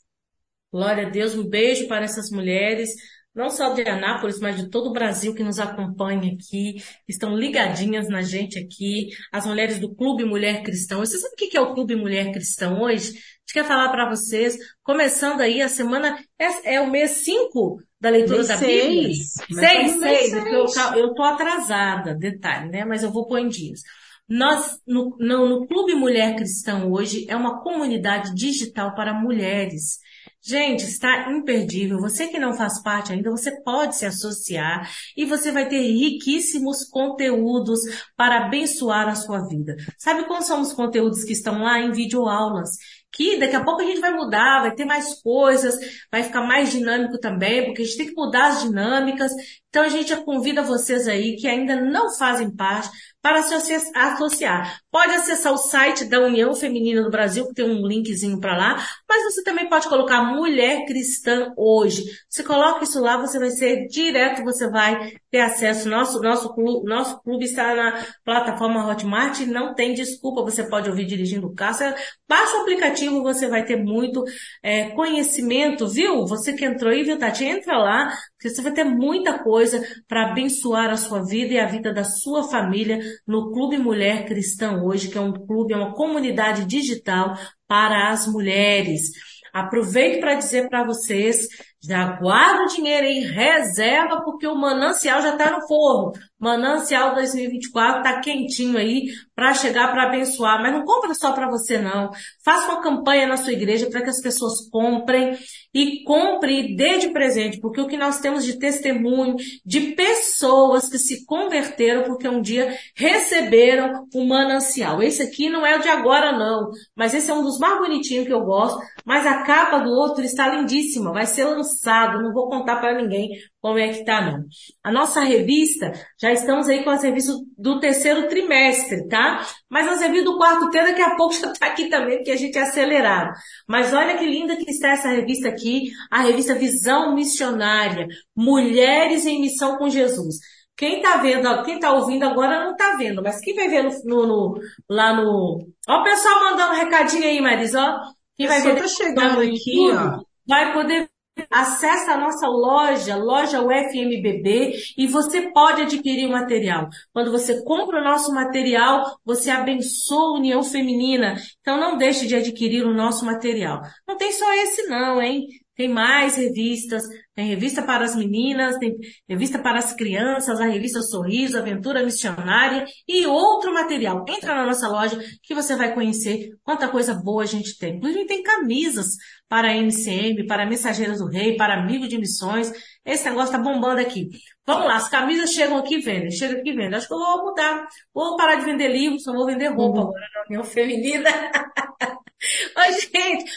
Glória a Deus, um beijo para essas mulheres, não só de Anápolis, mas de todo o Brasil que nos acompanha aqui, que estão ligadinhas na gente aqui, as mulheres do Clube Mulher Cristão. Você sabe o que é o Clube Mulher Cristão hoje? A gente quer falar para vocês, começando aí a semana, é, é o mês 5 da leitura da Bíblia. Seis, seis, porque eu, eu tô atrasada, detalhe, né? Mas eu vou pôr em dias. Nós, no, no, no Clube Mulher Cristão hoje, é uma comunidade digital para mulheres. Gente, está imperdível. Você que não faz parte ainda, você pode se associar e você vai ter riquíssimos conteúdos para abençoar a sua vida. Sabe quais são os conteúdos que estão lá em videoaulas? Que daqui a pouco a gente vai mudar, vai ter mais coisas, vai ficar mais dinâmico também, porque a gente tem que mudar as dinâmicas. Então a gente convida vocês aí que ainda não fazem parte para se associar. Pode acessar o site da União Feminina do Brasil, que tem um linkzinho para lá, mas você também pode colocar Mulher Cristã Hoje. Você coloca isso lá, você vai ser direto, você vai ter acesso. Nosso, nosso, clube, nosso clube está na plataforma Hotmart, não tem desculpa, você pode ouvir dirigindo o carro. Você baixa o aplicativo, você vai ter muito é, conhecimento, viu? Você que entrou aí, viu, Tati? Entra lá, porque você vai ter muita coisa para abençoar a sua vida e a vida da sua família no Clube Mulher Cristã hoje, que é um clube, é uma comunidade digital para as mulheres. Aproveito para dizer para vocês já guarda o dinheiro aí, reserva, porque o manancial já está no forno. Manancial 2024 está quentinho aí para chegar para abençoar. Mas não compra só para você não. Faça uma campanha na sua igreja para que as pessoas comprem e compre e dê de presente, porque o que nós temos de testemunho de pessoas que se converteram porque um dia receberam o manancial. Esse aqui não é o de agora não, mas esse é um dos mais bonitinhos que eu gosto, mas a capa do outro está lindíssima, vai ser lançado lançado, não vou contar para ninguém como é que tá não. A nossa revista, já estamos aí com as revistas do terceiro trimestre, tá? Mas as revistas do quarto trimestre daqui a pouco já tá aqui também, porque a gente é acelerado. Mas olha que linda que está essa revista aqui, a revista Visão Missionária, Mulheres em Missão com Jesus. Quem tá vendo, quem tá ouvindo agora não tá vendo, mas quem vai ver no, no, no lá no... Ó o pessoal mandando um recadinho aí, Marisa, ó. Quem vai ver tá chegando aqui, ó. Vai poder Acesse a nossa loja, loja UFMBB, e você pode adquirir o material. Quando você compra o nosso material, você abençoa a União Feminina. Então não deixe de adquirir o nosso material. Não tem só esse não, hein? Tem mais revistas, tem revista para as meninas, tem revista para as crianças, a revista Sorriso, Aventura Missionária e outro material. Entra na nossa loja que você vai conhecer quanta coisa boa a gente tem. Inclusive tem camisas para a MCM, para Mensageiros do Rei, para Amigo de Missões. Esse negócio tá bombando aqui. Vamos lá, as camisas chegam aqui e vendem, chegam aqui e vendem. Acho que eu vou mudar. Vou parar de vender livros, só vou vender roupa uhum. agora na União Feminina. Oi, gente.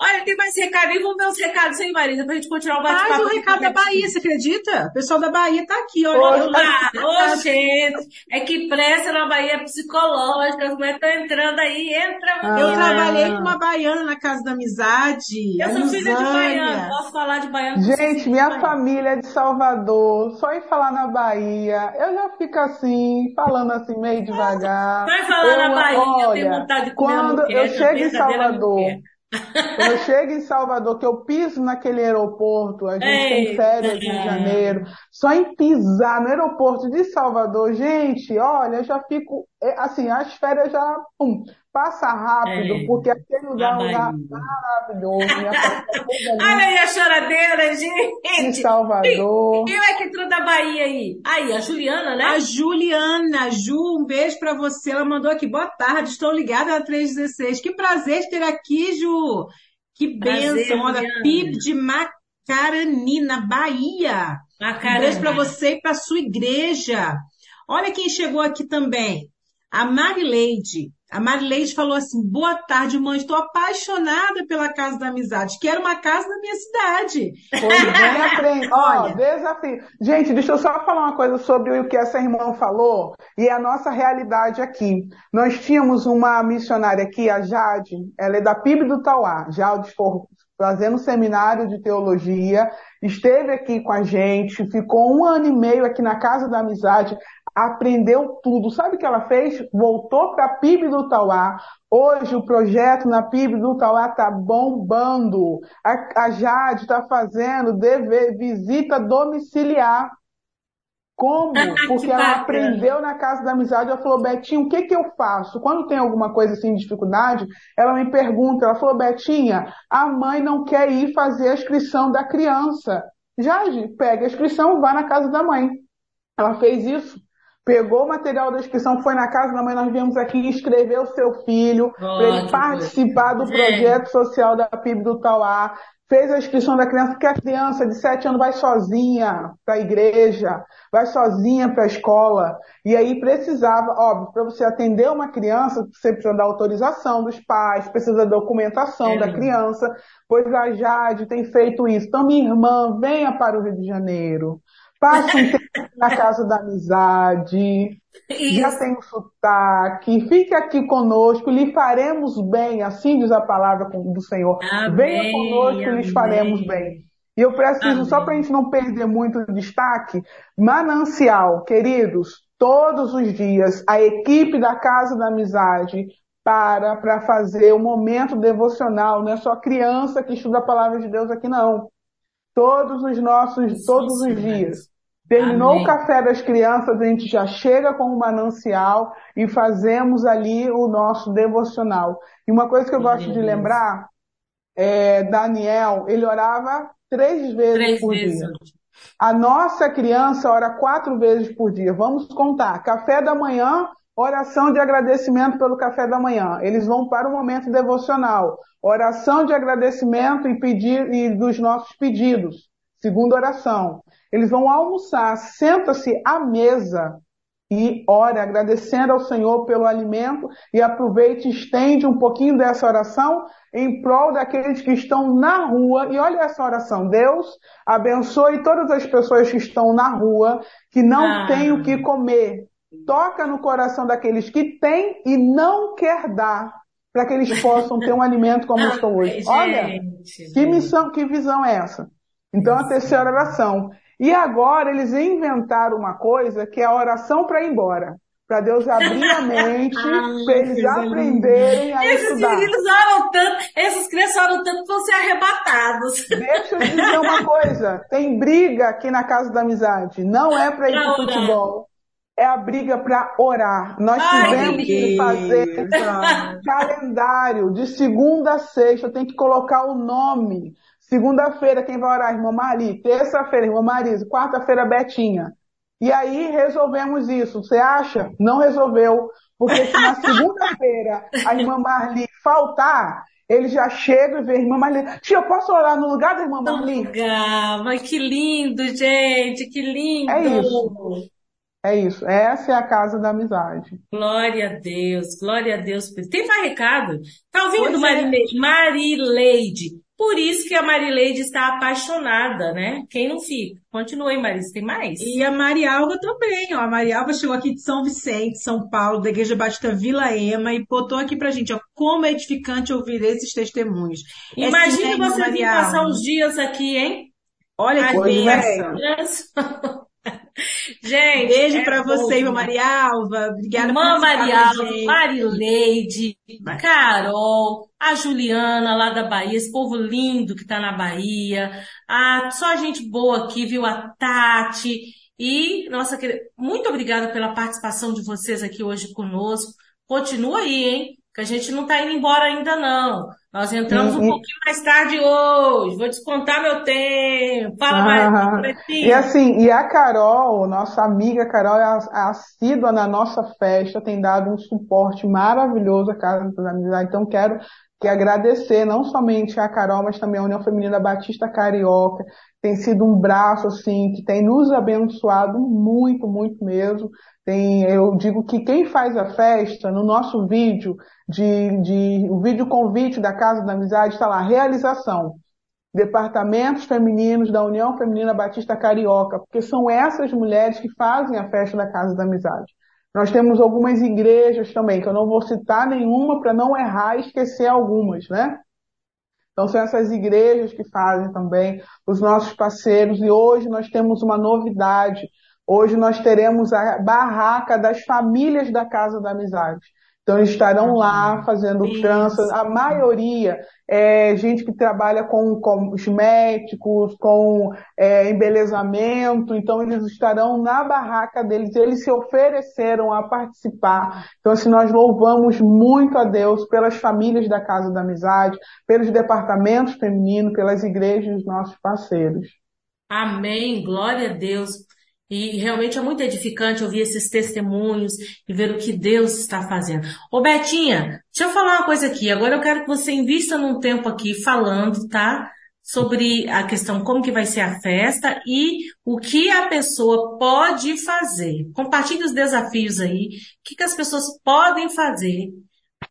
olha, tem mais recado aí. Vamos ver os recados aí, Marisa, pra gente continuar o bate-papo. Mais um recado da Bahia, você acredita? O pessoal da Bahia tá aqui, olha. Olá, ô, gente. É que pressa na Bahia psicológica. As mulheres estão entrando aí. Entra. Ah. Eu trabalhei com uma baiana na Casa da Amizade. Eu sou filha de baiano. Posso falar de baiano? Gente, minha família é de Salvador. Só em falar na Bahia, eu já fico assim, falando assim meio devagar. Vai falar eu, na Bahia, olha, eu tenho vontade de comer Quando eu chego em Salvador, quando eu chego em Salvador, que eu piso naquele aeroporto, a gente Ei, tem férias de Janeiro, só em pisar no aeroporto de Salvador, gente, olha, eu já fico, é, assim, as férias já, pum, passa rápido, é, porque aquele lugar é um lugar maravilhoso. Olha aí a choradeira, gente! Em Salvador. Quem é que entrou da Bahia aí? Aí, a Juliana, né? A Juliana, Ju, um beijo pra você. Ela mandou aqui, boa tarde, estou ligada na 316. Que prazer ter aqui, Ju! Que bênção! Olha, PIB de Macarani, na Bahia. Um beijo pra você e pra sua igreja. Olha quem chegou aqui também. A Marileide. A Marileide falou assim: boa tarde, mãe. Estou apaixonada pela Casa da Amizade. Quero uma casa na minha cidade. Pois vem aprende. Olha, desafio. Gente, deixa eu só falar uma coisa sobre o que essa irmã falou e a nossa realidade aqui. Nós tínhamos uma missionária aqui, a Jade, ela é da PIB do Tauá, já fazendo seminário de teologia, esteve aqui com a gente, ficou um ano e meio aqui na Casa da Amizade aprendeu tudo. Sabe o que ela fez? Voltou para a PIB do Tauá. Hoje o projeto na PIB do Tauá está bombando. A, Jade está fazendo dever, visita domiciliar. Como? Porque ela aprendeu na casa da amizade, ela falou, Betinho, o que que eu faço? Quando tem alguma coisa assim de dificuldade, ela me pergunta, ela falou, Betinha, a mãe não quer ir fazer a inscrição da criança. Jade, pega a inscrição, vai na casa da mãe. Ela fez isso pegou o material da inscrição, foi na casa da mãe, nós viemos aqui escrever o seu filho, para ele participar do projeto social da PIB do Tauá, fez a inscrição da criança, porque a criança de 7 anos vai sozinha para a igreja, vai sozinha para a escola, e aí precisava, óbvio, para você atender uma criança, você precisa da autorização dos pais, precisa da documentação é. da criança, pois a Jade tem feito isso. Então, minha irmã, venha para o Rio de Janeiro, Passe um tempo na casa da amizade. Isso. Já tem o sotaque. Fique aqui conosco, lhe faremos bem. Assim diz a palavra do Senhor. Amém, Venha conosco e lhes faremos bem. E eu preciso, amém. só para a gente não perder muito destaque, manancial, queridos, todos os dias, a equipe da Casa da Amizade para para fazer o um momento devocional. Não é só criança que estuda a palavra de Deus aqui, não. Todos os nossos, todos os dias. Terminou Amém. o café das crianças, a gente já chega com o manancial e fazemos ali o nosso devocional. E uma coisa que eu gosto de lembrar, é, Daniel, ele orava três vezes três por vezes. dia. A nossa criança ora quatro vezes por dia. Vamos contar. Café da manhã, oração de agradecimento pelo café da manhã. Eles vão para o momento devocional. Oração de agradecimento e pedir e dos nossos pedidos. Segunda oração. Eles vão almoçar, senta-se à mesa e ora, agradecendo ao Senhor pelo alimento e aproveite e estende um pouquinho dessa oração em prol daqueles que estão na rua. E olha essa oração. Deus abençoe todas as pessoas que estão na rua, que não ah. têm o que comer. Toca no coração daqueles que têm e não quer dar, para que eles possam ter um alimento como estão hoje. Olha, que missão, que visão é essa? Então a terceira oração. E agora eles inventaram uma coisa que é a oração para ir embora. Para Deus abrir a mente, para eles aprenderem a esses estudar. Esses oram tanto, esses crianças oram tanto que vão ser arrebatados. Deixa eu dizer uma coisa. Tem briga aqui na Casa da Amizade. Não é para ir para futebol. É a briga para orar. Nós Ai, tivemos que fazer calendário de segunda a sexta. Tem que colocar o nome Segunda-feira, quem vai orar? Irmã Mari. Terça-feira, irmã Marisa. Quarta-feira, Betinha. E aí resolvemos isso. Você acha? Não resolveu. Porque se na segunda-feira a irmã Marli faltar, ele já chega e vê a irmã Marli. Tia, eu posso orar no lugar da irmã Marli? Lugar. Mas que lindo, gente. Que lindo. É isso. É isso. Essa é a casa da amizade. Glória a Deus, glória a Deus. Tem mais recado? Tá ouvindo, Marileide? É. Marileide. Por isso que a Marileide está apaixonada, né? Quem não fica? Continue, Marisa, tem mais? E a Marialva também, ó. A Marialva chegou aqui de São Vicente, São Paulo, da Igreja Batista Vila Ema, e botou aqui pra gente, ó, como é edificante ouvir esses testemunhos. Imagina você vir passar uns dias aqui, hein? Olha que bênção. Gente, beijo é para você, irmã Maria Alva. Obrigada irmã por Maria Alva, Marileide, Carol, a Juliana lá da Bahia, esse povo lindo que tá na Bahia. Ah, só gente boa aqui, viu? A Tati. E, nossa querida, muito obrigada pela participação de vocês aqui hoje conosco. Continua aí, hein? Que a gente não tá indo embora ainda não. Nós entramos um pouquinho mais tarde hoje. Vou descontar meu tempo. Fala mais. E assim, e a Carol, nossa amiga Carol, é assídua na nossa festa, tem dado um suporte maravilhoso à Casa das Amizades. Então, quero que agradecer não somente a Carol, mas também a União Feminina Batista Carioca. Tem sido um braço, assim, que tem nos abençoado muito, muito mesmo. Tem, eu digo que quem faz a festa, no nosso vídeo, de, de o vídeo convite da Casa da Amizade, está lá, realização. Departamentos femininos da União Feminina Batista Carioca, porque são essas mulheres que fazem a festa da Casa da Amizade. Nós temos algumas igrejas também, que eu não vou citar nenhuma para não errar e esquecer algumas, né? Então são essas igrejas que fazem também, os nossos parceiros, e hoje nós temos uma novidade. Hoje nós teremos a barraca das famílias da Casa da Amizade. Então eles estarão lá fazendo tranças. A maioria é gente que trabalha com, cosméticos, com é, embelezamento. Então eles estarão na barraca deles. Eles se ofereceram a participar. Então assim nós louvamos muito a Deus pelas famílias da Casa da Amizade, pelos departamentos femininos, pelas igrejas dos nossos parceiros. Amém. Glória a Deus. E realmente é muito edificante ouvir esses testemunhos e ver o que Deus está fazendo. Ô Betinha, deixa eu falar uma coisa aqui. Agora eu quero que você invista num tempo aqui falando, tá? Sobre a questão como que vai ser a festa e o que a pessoa pode fazer. Compartilhe os desafios aí. O que, que as pessoas podem fazer,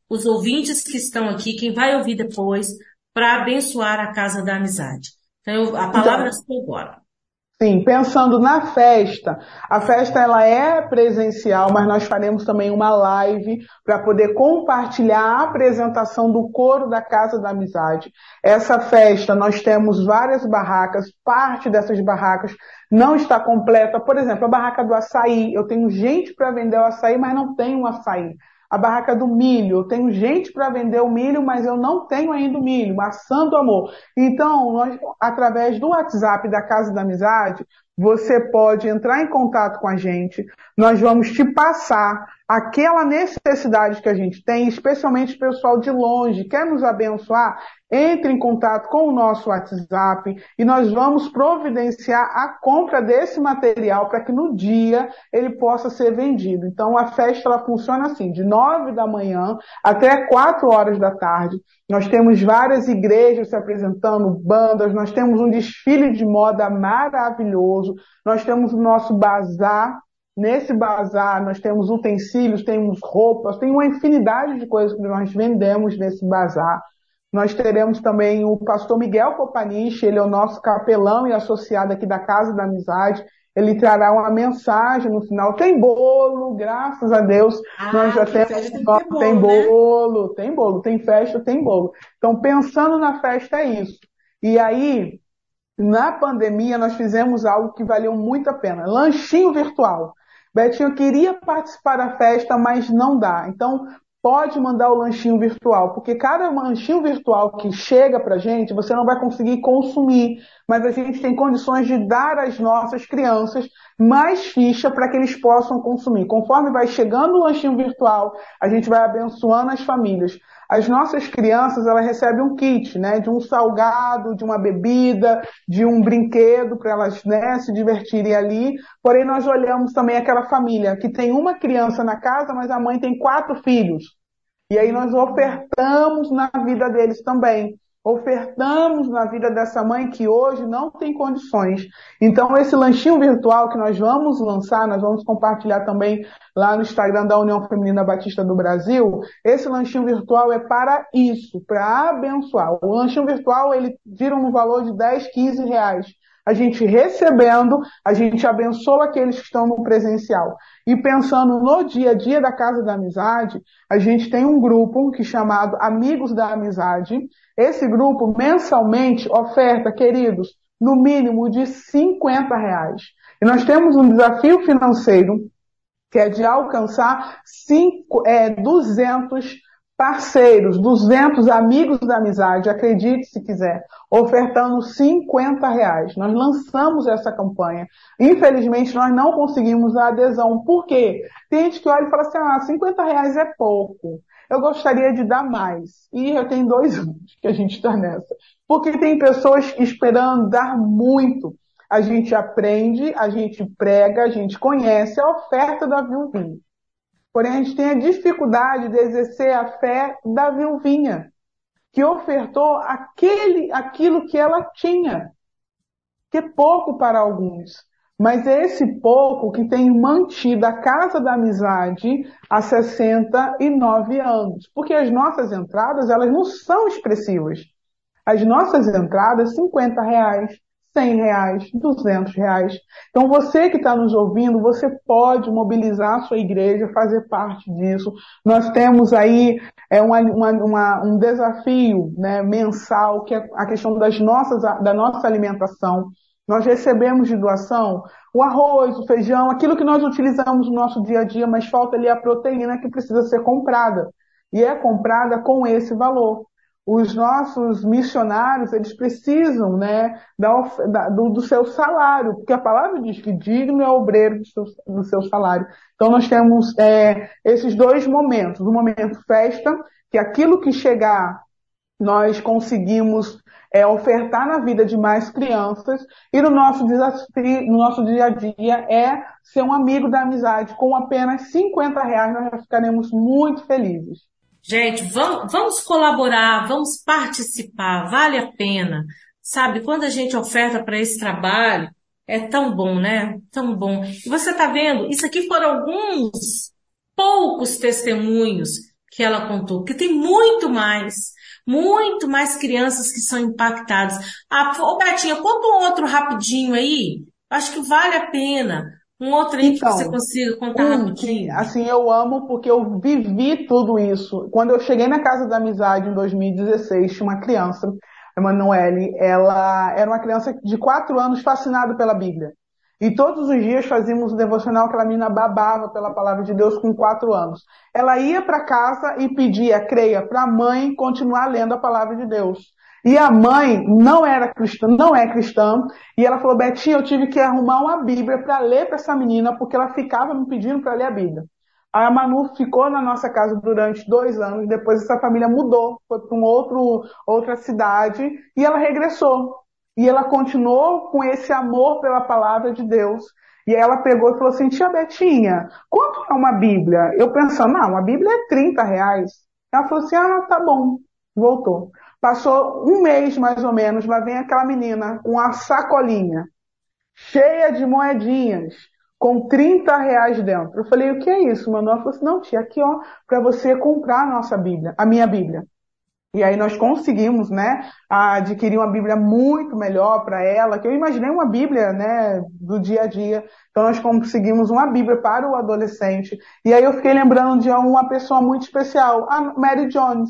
os ouvintes que estão aqui, quem vai ouvir depois, para abençoar a Casa da Amizade. Então, a palavra então, é agora. Sim, pensando na festa, a festa ela é presencial, mas nós faremos também uma live para poder compartilhar a apresentação do coro da Casa da Amizade. Essa festa nós temos várias barracas, parte dessas barracas não está completa. Por exemplo, a barraca do açaí, eu tenho gente para vender o açaí, mas não tenho açaí a barraca do milho. Eu tenho gente para vender o milho, mas eu não tenho ainda o milho, maçã do amor. Então, nós, através do WhatsApp da Casa da Amizade, você pode entrar em contato com a gente. Nós vamos te passar aquela necessidade que a gente tem, especialmente o pessoal de longe, quer nos abençoar, entre em contato com o nosso WhatsApp e nós vamos providenciar a compra desse material para que no dia ele possa ser vendido. Então a festa ela funciona assim, de nove da manhã até quatro horas da tarde. Nós temos várias igrejas se apresentando, bandas, nós temos um desfile de moda maravilhoso, nós temos o nosso bazar Nesse bazar nós temos utensílios, temos roupas, tem uma infinidade de coisas que nós vendemos nesse bazar. Nós teremos também o pastor Miguel Copaniche, ele é o nosso capelão e associado aqui da Casa da Amizade. Ele trará uma mensagem no final. Tem bolo, graças a Deus. Ah, nós já temos. Tem, bolo, tem bolo, né? tem bolo, tem festa, tem bolo. Então, pensando na festa, é isso. E aí, na pandemia, nós fizemos algo que valeu muito a pena. Lanchinho virtual. Betinho, queria participar da festa, mas não dá. Então, pode mandar o lanchinho virtual, porque cada lanchinho virtual que chega para gente, você não vai conseguir consumir, mas a gente tem condições de dar às nossas crianças mais ficha para que eles possam consumir. Conforme vai chegando o lanchinho virtual, a gente vai abençoando as famílias as nossas crianças elas recebem um kit, né, de um salgado, de uma bebida, de um brinquedo para elas né, se divertirem ali. Porém, nós olhamos também aquela família que tem uma criança na casa, mas a mãe tem quatro filhos. E aí nós ofertamos na vida deles também. Ofertamos na vida dessa mãe que hoje não tem condições. Então, esse lanchinho virtual que nós vamos lançar, nós vamos compartilhar também lá no Instagram da União Feminina Batista do Brasil. Esse lanchinho virtual é para isso, para abençoar. O lanchinho virtual, ele gira um valor de 10, 15 reais a gente recebendo, a gente abençoa aqueles que estão no presencial. E pensando no dia a dia da Casa da Amizade, a gente tem um grupo que é chamado Amigos da Amizade. Esse grupo mensalmente oferta, queridos, no mínimo de 50 reais. E nós temos um desafio financeiro que é de alcançar cinco, é, 200 parceiros, 200 amigos da amizade, acredite se quiser, ofertando 50 reais. Nós lançamos essa campanha. Infelizmente, nós não conseguimos a adesão. Por quê? Tem gente que olha e fala assim, ah, 50 reais é pouco. Eu gostaria de dar mais. E eu tenho dois anos que a gente está nessa. Porque tem pessoas esperando dar muito. A gente aprende, a gente prega, a gente conhece a oferta da viuvinha. Porém, a gente tem a dificuldade de exercer a fé da viuvinha, que ofertou aquele, aquilo que ela tinha, que é pouco para alguns. Mas é esse pouco que tem mantido a Casa da Amizade há 69 anos. Porque as nossas entradas, elas não são expressivas. As nossas entradas, 50 reais, 100 reais, 200 reais. Então você que está nos ouvindo, você pode mobilizar a sua igreja, fazer parte disso. Nós temos aí é, uma, uma, uma, um desafio né, mensal, que é a questão das nossas, da nossa alimentação. Nós recebemos de doação o arroz, o feijão, aquilo que nós utilizamos no nosso dia a dia, mas falta ali a proteína que precisa ser comprada. E é comprada com esse valor os nossos missionários, eles precisam, né, da, da, do, do, seu salário, porque a palavra diz que digno é obreiro do seu, do seu salário. Então nós temos é, esses dois momentos, o momento festa, que aquilo que chegar nós conseguimos é, ofertar na vida de mais crianças e no nosso desafio, no nosso dia a dia é ser um amigo da amizade. Com apenas 50 reais nós já ficaremos muito felizes. Gente, vamos, vamos colaborar, vamos participar, vale a pena. Sabe, quando a gente oferta para esse trabalho, é tão bom, né? Tão bom. E você está vendo, isso aqui foram alguns poucos testemunhos que ela contou, porque tem muito mais, muito mais crianças que são impactadas. Ah, ô Betinha, conta um outro rapidinho aí. Acho que vale a pena. Um outro aí então, que você consiga contar um, rapidinho. Assim, eu amo porque eu vivi tudo isso. Quando eu cheguei na Casa da Amizade em 2016, tinha uma criança, a Emanuele, ela era uma criança de quatro anos fascinada pela Bíblia. E todos os dias fazíamos um devocional, aquela menina babava pela palavra de Deus com quatro anos. Ela ia para casa e pedia, creia, para a mãe continuar lendo a palavra de Deus. E a mãe não era cristã, não é cristã, e ela falou: Betinha, eu tive que arrumar uma Bíblia para ler para essa menina, porque ela ficava me pedindo para ler a Bíblia. A Manu ficou na nossa casa durante dois anos, depois essa família mudou, foi para um outro, outra cidade, e ela regressou. E ela continuou com esse amor pela palavra de Deus. E ela pegou e falou assim, tia Betinha, quanto é uma Bíblia? Eu pensando, não, uma Bíblia é 30 reais. Ela falou assim, ah, tá bom. Voltou. Passou um mês mais ou menos, lá vem aquela menina com a sacolinha cheia de moedinhas, com 30 reais dentro. Eu falei, o que é isso, mano? Ela falou assim, não, tia, aqui ó, para você comprar a nossa Bíblia, a minha Bíblia. E aí nós conseguimos, né, adquirir uma Bíblia muito melhor para ela, que eu imaginei uma Bíblia, né, do dia a dia. Então nós conseguimos uma Bíblia para o adolescente. E aí eu fiquei lembrando de uma pessoa muito especial, a Mary Jones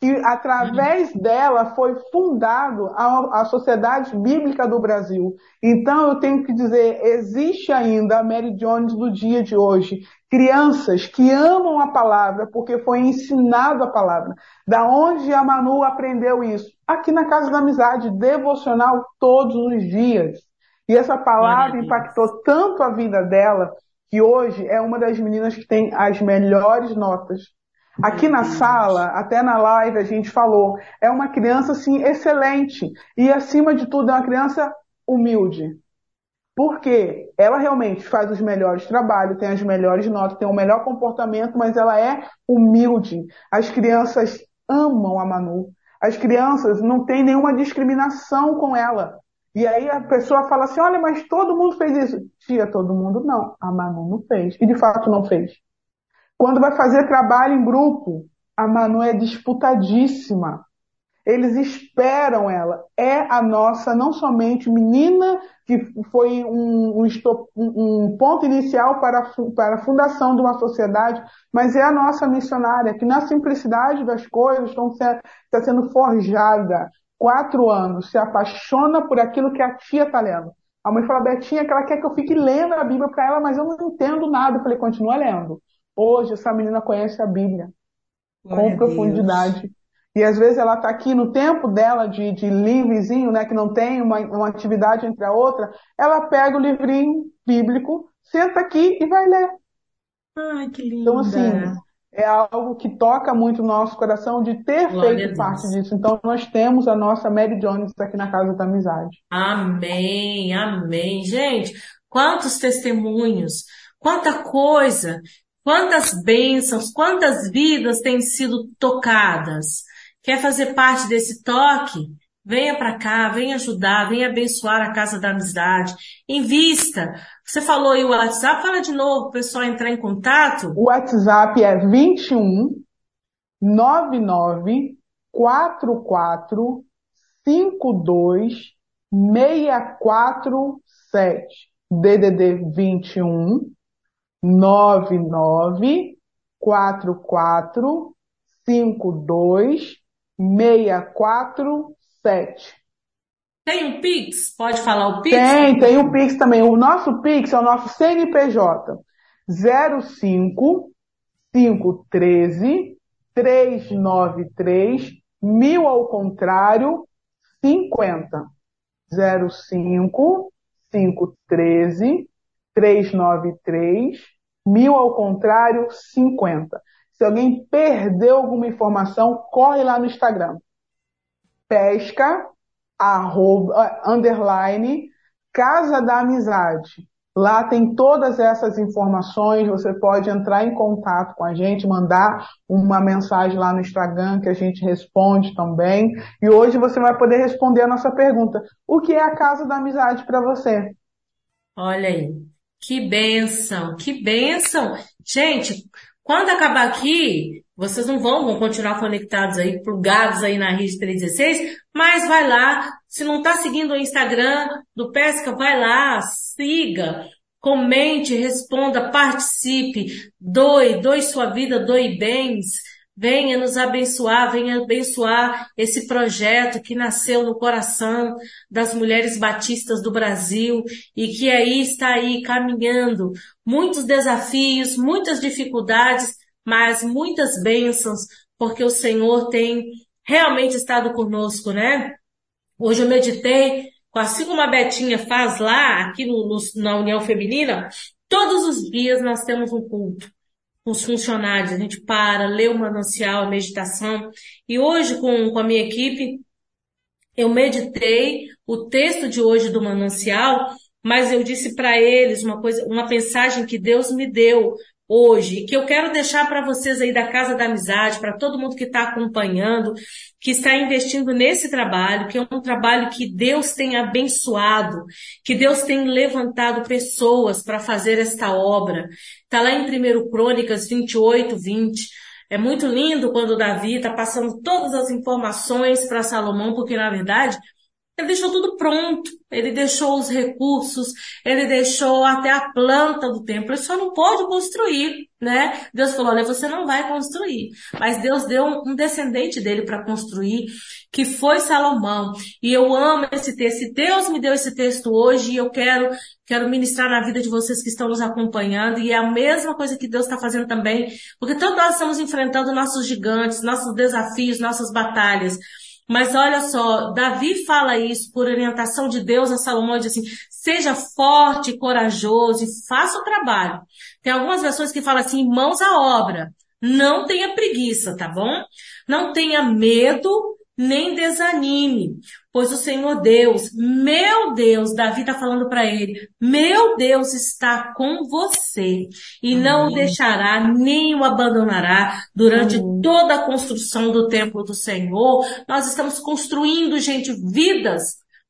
que através dela foi fundado a, a, Sociedade Bíblica do Brasil. Então eu tenho que dizer, existe ainda a Mary Jones do dia de hoje, crianças que amam a palavra porque foi ensinado a palavra. Da onde a Manu aprendeu isso? Aqui na Casa da Amizade, devocional todos os dias. E essa palavra impactou tanto a vida dela que hoje é uma das meninas que tem as melhores notas Aqui na sala, até na live a gente falou, é uma criança assim excelente e acima de tudo é uma criança humilde. Porque ela realmente faz os melhores trabalhos, tem as melhores notas, tem o melhor comportamento, mas ela é humilde. As crianças amam a Manu. As crianças não têm nenhuma discriminação com ela. E aí a pessoa fala assim, olha, mas todo mundo fez isso. Tia, todo mundo não. A Manu não fez. E de fato não fez. Quando vai fazer trabalho em grupo, a Manu é disputadíssima. Eles esperam ela. É a nossa, não somente menina, que foi um, um, um ponto inicial para, para a fundação de uma sociedade, mas é a nossa missionária, que na simplicidade das coisas estão está sendo forjada. Quatro anos, se apaixona por aquilo que a tia está lendo. A mãe fala, Betinha, que ela quer que eu fique lendo a Bíblia para ela, mas eu não entendo nada. Eu falei, continua lendo. Hoje, essa menina conhece a Bíblia com profundidade. E às vezes ela está aqui no tempo dela de, de livrezinho, né, que não tem uma, uma atividade entre a outra, ela pega o livrinho bíblico, senta aqui e vai ler. Ai, que linda. Então, assim, é algo que toca muito o nosso coração de ter Glória feito parte disso. Então, nós temos a nossa Mary Jones aqui na Casa da Amizade. Amém, amém. Gente, quantos testemunhos, quanta coisa, quantas bênçãos, quantas vidas têm sido tocadas. Quer fazer parte desse toque? Venha para cá, venha ajudar, venha abençoar a Casa da Amizade. Invista. Você falou aí o WhatsApp, fala de novo, o pessoal entrar em contato. O WhatsApp é 21 99 44 52 647. DDD 21 99 44 52 647. Tem um Pix? Pode falar o Pix? Tem, tem o Pix também. O nosso Pix é o nosso CNPJ. 05 513 393 mil ao contrário 50. 05 513 393 mil ao contrário 50. Se alguém perdeu alguma informação, corre lá no Instagram. Pesca, arroba, underline, Casa da Amizade. Lá tem todas essas informações, você pode entrar em contato com a gente, mandar uma mensagem lá no Instagram que a gente responde também. E hoje você vai poder responder a nossa pergunta: o que é a Casa da Amizade para você? Olha aí, que benção, que benção. Gente, quando acabar aqui, vocês não vão, vão continuar conectados aí, plugados aí na Rede 316, mas vai lá, se não está seguindo o Instagram do Pesca, vai lá, siga, comente, responda, participe, doe, doe sua vida, doe bens, venha nos abençoar, venha abençoar esse projeto que nasceu no coração das mulheres batistas do Brasil e que aí está aí caminhando muitos desafios, muitas dificuldades, mas muitas bênçãos, porque o Senhor tem realmente estado conosco, né? Hoje eu meditei, assim como a Betinha faz lá, aqui no, no, na União Feminina, todos os dias nós temos um culto os funcionários, a gente para, lê o manancial, a meditação. E hoje, com, com a minha equipe, eu meditei o texto de hoje do manancial, mas eu disse para eles uma coisa, uma mensagem que Deus me deu hoje, que eu quero deixar para vocês aí da Casa da Amizade, para todo mundo que está acompanhando, que está investindo nesse trabalho, que é um trabalho que Deus tem abençoado, que Deus tem levantado pessoas para fazer esta obra. Está lá em 1 Crônicas 28, 20. É muito lindo quando Davi está passando todas as informações para Salomão, porque na verdade ele deixou tudo pronto. Ele deixou os recursos, ele deixou até a planta do templo. Ele só não pode construir, né? Deus falou, olha, você não vai construir. Mas Deus deu um descendente dele para construir, que foi Salomão. E eu amo esse texto. Deus me deu esse texto hoje e eu quero, quero ministrar na vida de vocês que estão nos acompanhando. E é a mesma coisa que Deus está fazendo também. Porque todos nós estamos enfrentando nossos gigantes, nossos desafios, nossas batalhas. Mas olha só, Davi fala isso por orientação de Deus a Salomão, diz assim, seja forte corajoso e faça o trabalho. Tem algumas versões que falam assim, mãos à obra. Não tenha preguiça, tá bom? Não tenha medo nem desanime, pois o Senhor Deus, meu Deus, Davi está falando para ele, meu Deus está com você e Amém. não o deixará nem o abandonará durante Amém. toda a construção do templo do Senhor. Nós estamos construindo, gente, vidas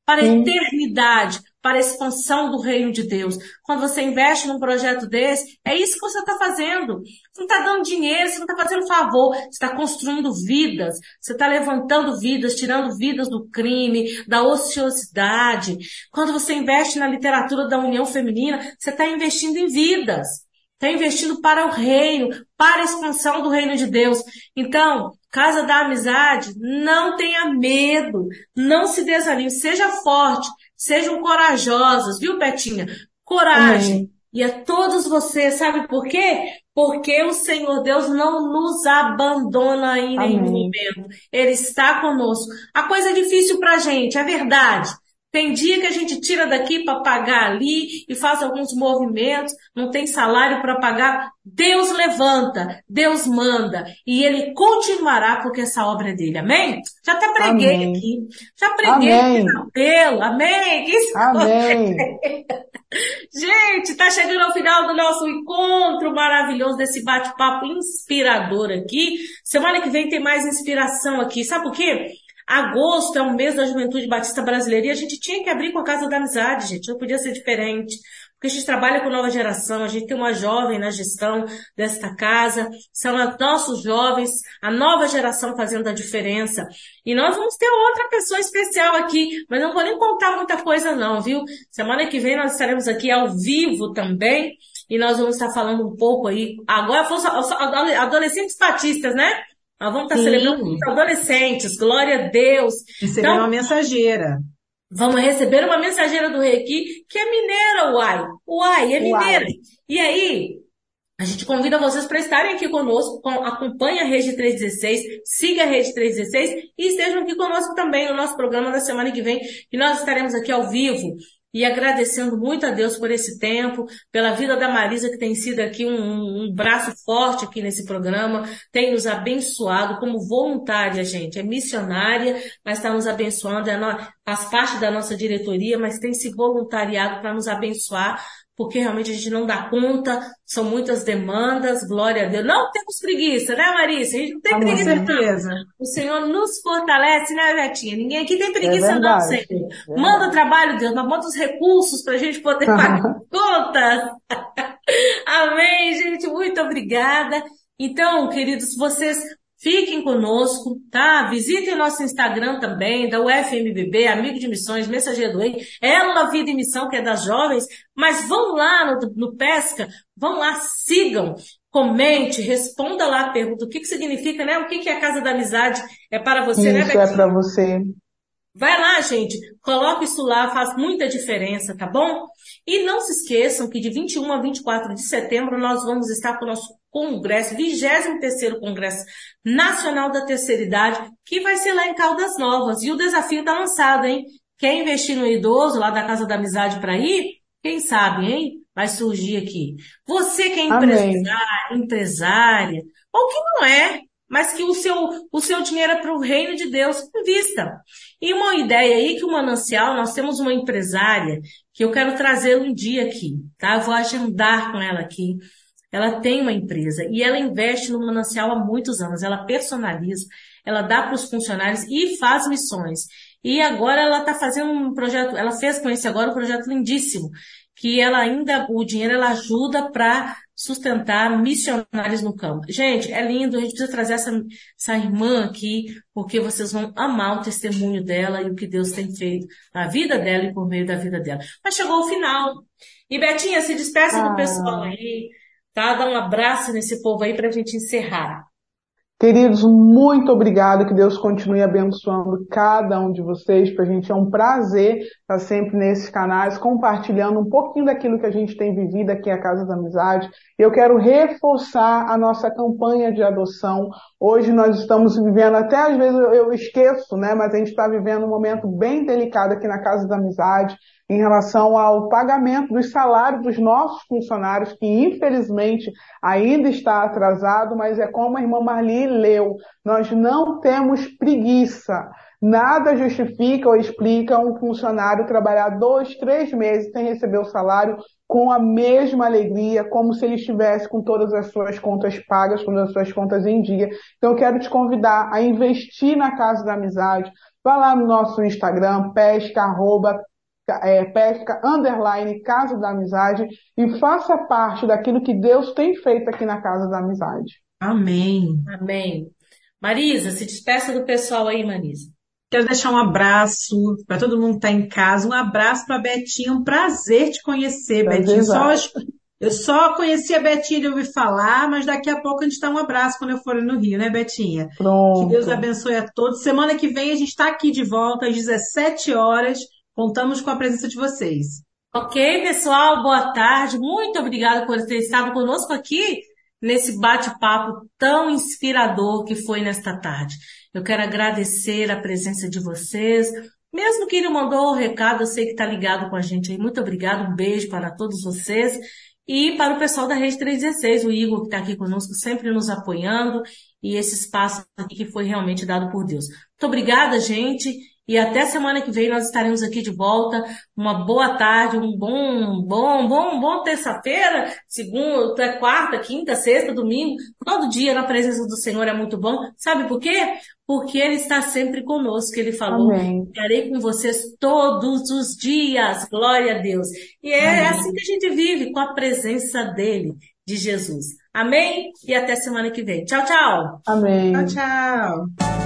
para a eternidade, para a expansão do reino de Deus. Quando você investe num projeto desse, é isso que você está fazendo. Você não está dando dinheiro, você não está fazendo favor, você está construindo vidas, você está levantando vidas, tirando vidas do crime, da ociosidade. Quando você investe na literatura da União Feminina, você está investindo em vidas. Está investindo para o reino, para a expansão do reino de Deus. Então, Casa da Amizade, não tenha medo, não se desanime, seja forte, Sejam corajosas, viu, Betinha? Coragem. E a todos vocês, sabe por quê? Porque o Senhor Deus não nos abandona em nenhum momento. Ele está conosco. A coisa é difícil pra gente, é verdade. Tem dia que a gente tira daqui para pagar ali e faz alguns movimentos, não tem salário para pagar. Deus levanta, Deus manda e ele continuará porque essa obra é dele. Amém? Já até preguei amém. aqui. Já preguei amém. aqui no apelo. Amém? Isso amém. gente, tá chegando ao final do nosso encontro maravilhoso desse bate-papo inspirador aqui. Semana que vem tem mais inspiração aqui. Sabe por quê? Agosto é o mês da Juventude Batista Brasileira e a gente tinha que abrir com a Casa da Amizade, gente. Não podia ser diferente. Porque a gente trabalha com nova geração, a gente tem uma jovem na gestão desta casa, são nossos jovens, a nova geração fazendo a diferença. E nós vamos ter outra pessoa especial aqui, mas não vou nem contar muita coisa não, viu? Semana que vem nós estaremos aqui ao vivo também, e nós vamos estar falando um pouco aí, agora adolescentes batistas, né? Nós vamos estar Sim. celebrando os adolescentes, glória a Deus. Receber então, uma mensageira. Vamos receber uma mensageira do Reiki, que é mineira, uai. Uai, é mineira. Uai. E aí, a gente convida vocês para estarem aqui conosco, acompanhe a Rede 316, siga a Rede 316 e estejam aqui conosco também no nosso programa da semana que vem, que nós estaremos aqui ao vivo e agradecendo muito a Deus por esse tempo, pela vida da Marisa, que tem sido aqui um, um, braço forte aqui nesse programa, tem nos abençoado como voluntária, gente. É missionária, mas está nos abençoando, é no, faz parte da nossa diretoria, mas tem se voluntariado para nos abençoar, porque realmente a gente não dá conta, são muitas demandas, glória a Deus. Não temos preguiça, né, Marisa? A gente não tem preguiça. Com certeza. Não. O Senhor nos fortalece, né, Betinha? Ninguém aqui tem preguiça é não, Senhor. É manda trabalho, Deus, mas manda os recursos para a gente poder pagar contas. Amém, gente. Muito obrigada. Então, queridos, vocês Fiquem conosco, tá? Visitem o nosso Instagram também, da UFMBB, Amigo de Missões, Mensageiro do Rei, Ela Vida e Missão, que é das jovens, mas vão lá no, no Pesca, vão lá, sigam, comente, responda lá a pergunta, o que que significa, né? O que que é a Casa da Amizade? É para você, né, isso, né, Isso é para você. Vai lá, gente, coloca isso lá, faz muita diferença, tá bom? E não se esqueçam que de 21 a 24 de setembro nós vamos estar com o nosso congresso, 23º Congresso Nacional da Terceira Idade, que vai ser lá em Caldas Novas. E o desafio tá lançado, hein? Quer investir no idoso lá da Casa da Amizade para ir? Quem sabe, hein? Vai surgir aqui. Você que é empresário, empresária, ou que não é, mas que o seu, o seu dinheiro é para o reino de Deus, invista. E uma ideia aí que o Manancial, nós temos uma empresária que eu quero trazê-la um dia aqui, tá? Eu vou agendar com ela aqui. Ela tem uma empresa e ela investe no Manancial há muitos anos. Ela personaliza, ela dá para os funcionários e faz missões. E agora ela está fazendo um projeto, ela fez com esse agora um projeto lindíssimo, que ela ainda, o dinheiro ela ajuda para sustentar missionários no campo. Gente, é lindo, a gente precisa trazer essa, essa irmã aqui, porque vocês vão amar o testemunho dela e o que Deus tem feito na vida dela e por meio da vida dela. Mas chegou o final. E Betinha, se despeça ah. do pessoal aí, tá? Dá um abraço nesse povo aí pra gente encerrar. Queridos, muito obrigado. Que Deus continue abençoando cada um de vocês. Para a gente é um prazer estar sempre nesses canais, compartilhando um pouquinho daquilo que a gente tem vivido aqui a Casa da Amizade. Eu quero reforçar a nossa campanha de adoção. Hoje nós estamos vivendo, até às vezes eu esqueço, né? Mas a gente está vivendo um momento bem delicado aqui na Casa da Amizade em relação ao pagamento dos salários dos nossos funcionários, que infelizmente ainda está atrasado, mas é como a irmã Marli leu, nós não temos preguiça. Nada justifica ou explica um funcionário trabalhar dois, três meses sem receber o salário com a mesma alegria, como se ele estivesse com todas as suas contas pagas, com todas as suas contas em dia. Então, eu quero te convidar a investir na Casa da Amizade. Vá lá no nosso Instagram, pesca, arroba, é, pesca, underline, Casa da Amizade, e faça parte daquilo que Deus tem feito aqui na Casa da Amizade. Amém. Amém. Marisa, se despeça do pessoal aí, Marisa. Quero deixar um abraço para todo mundo que está em casa, um abraço para a Betinha, um prazer te conhecer, prazer Betinha. Só, eu só conheci a Betinha de ouvir falar, mas daqui a pouco a gente dá um abraço quando eu for no Rio, né, Betinha? Pronto. Que Deus abençoe a todos. Semana que vem a gente está aqui de volta às 17 horas. Contamos com a presença de vocês. Ok, pessoal, boa tarde. Muito obrigada por ter estado conosco aqui nesse bate-papo tão inspirador que foi nesta tarde. Eu quero agradecer a presença de vocês. Mesmo que ele mandou o recado, eu sei que está ligado com a gente aí. Muito obrigado, um beijo para todos vocês. E para o pessoal da Rede 316, o Igor que está aqui conosco, sempre nos apoiando, e esse espaço aqui que foi realmente dado por Deus. Muito obrigada, gente. E até semana que vem nós estaremos aqui de volta. Uma boa tarde, um bom, bom, bom, bom terça-feira, segunda, quarta, quinta, sexta, domingo. Todo dia na presença do Senhor é muito bom. Sabe por quê? Porque Ele está sempre conosco. Ele falou, estarei com vocês todos os dias. Glória a Deus. E é Amém. assim que a gente vive, com a presença dEle, de Jesus. Amém? E até semana que vem. Tchau, tchau. Amém. Tchau, tchau.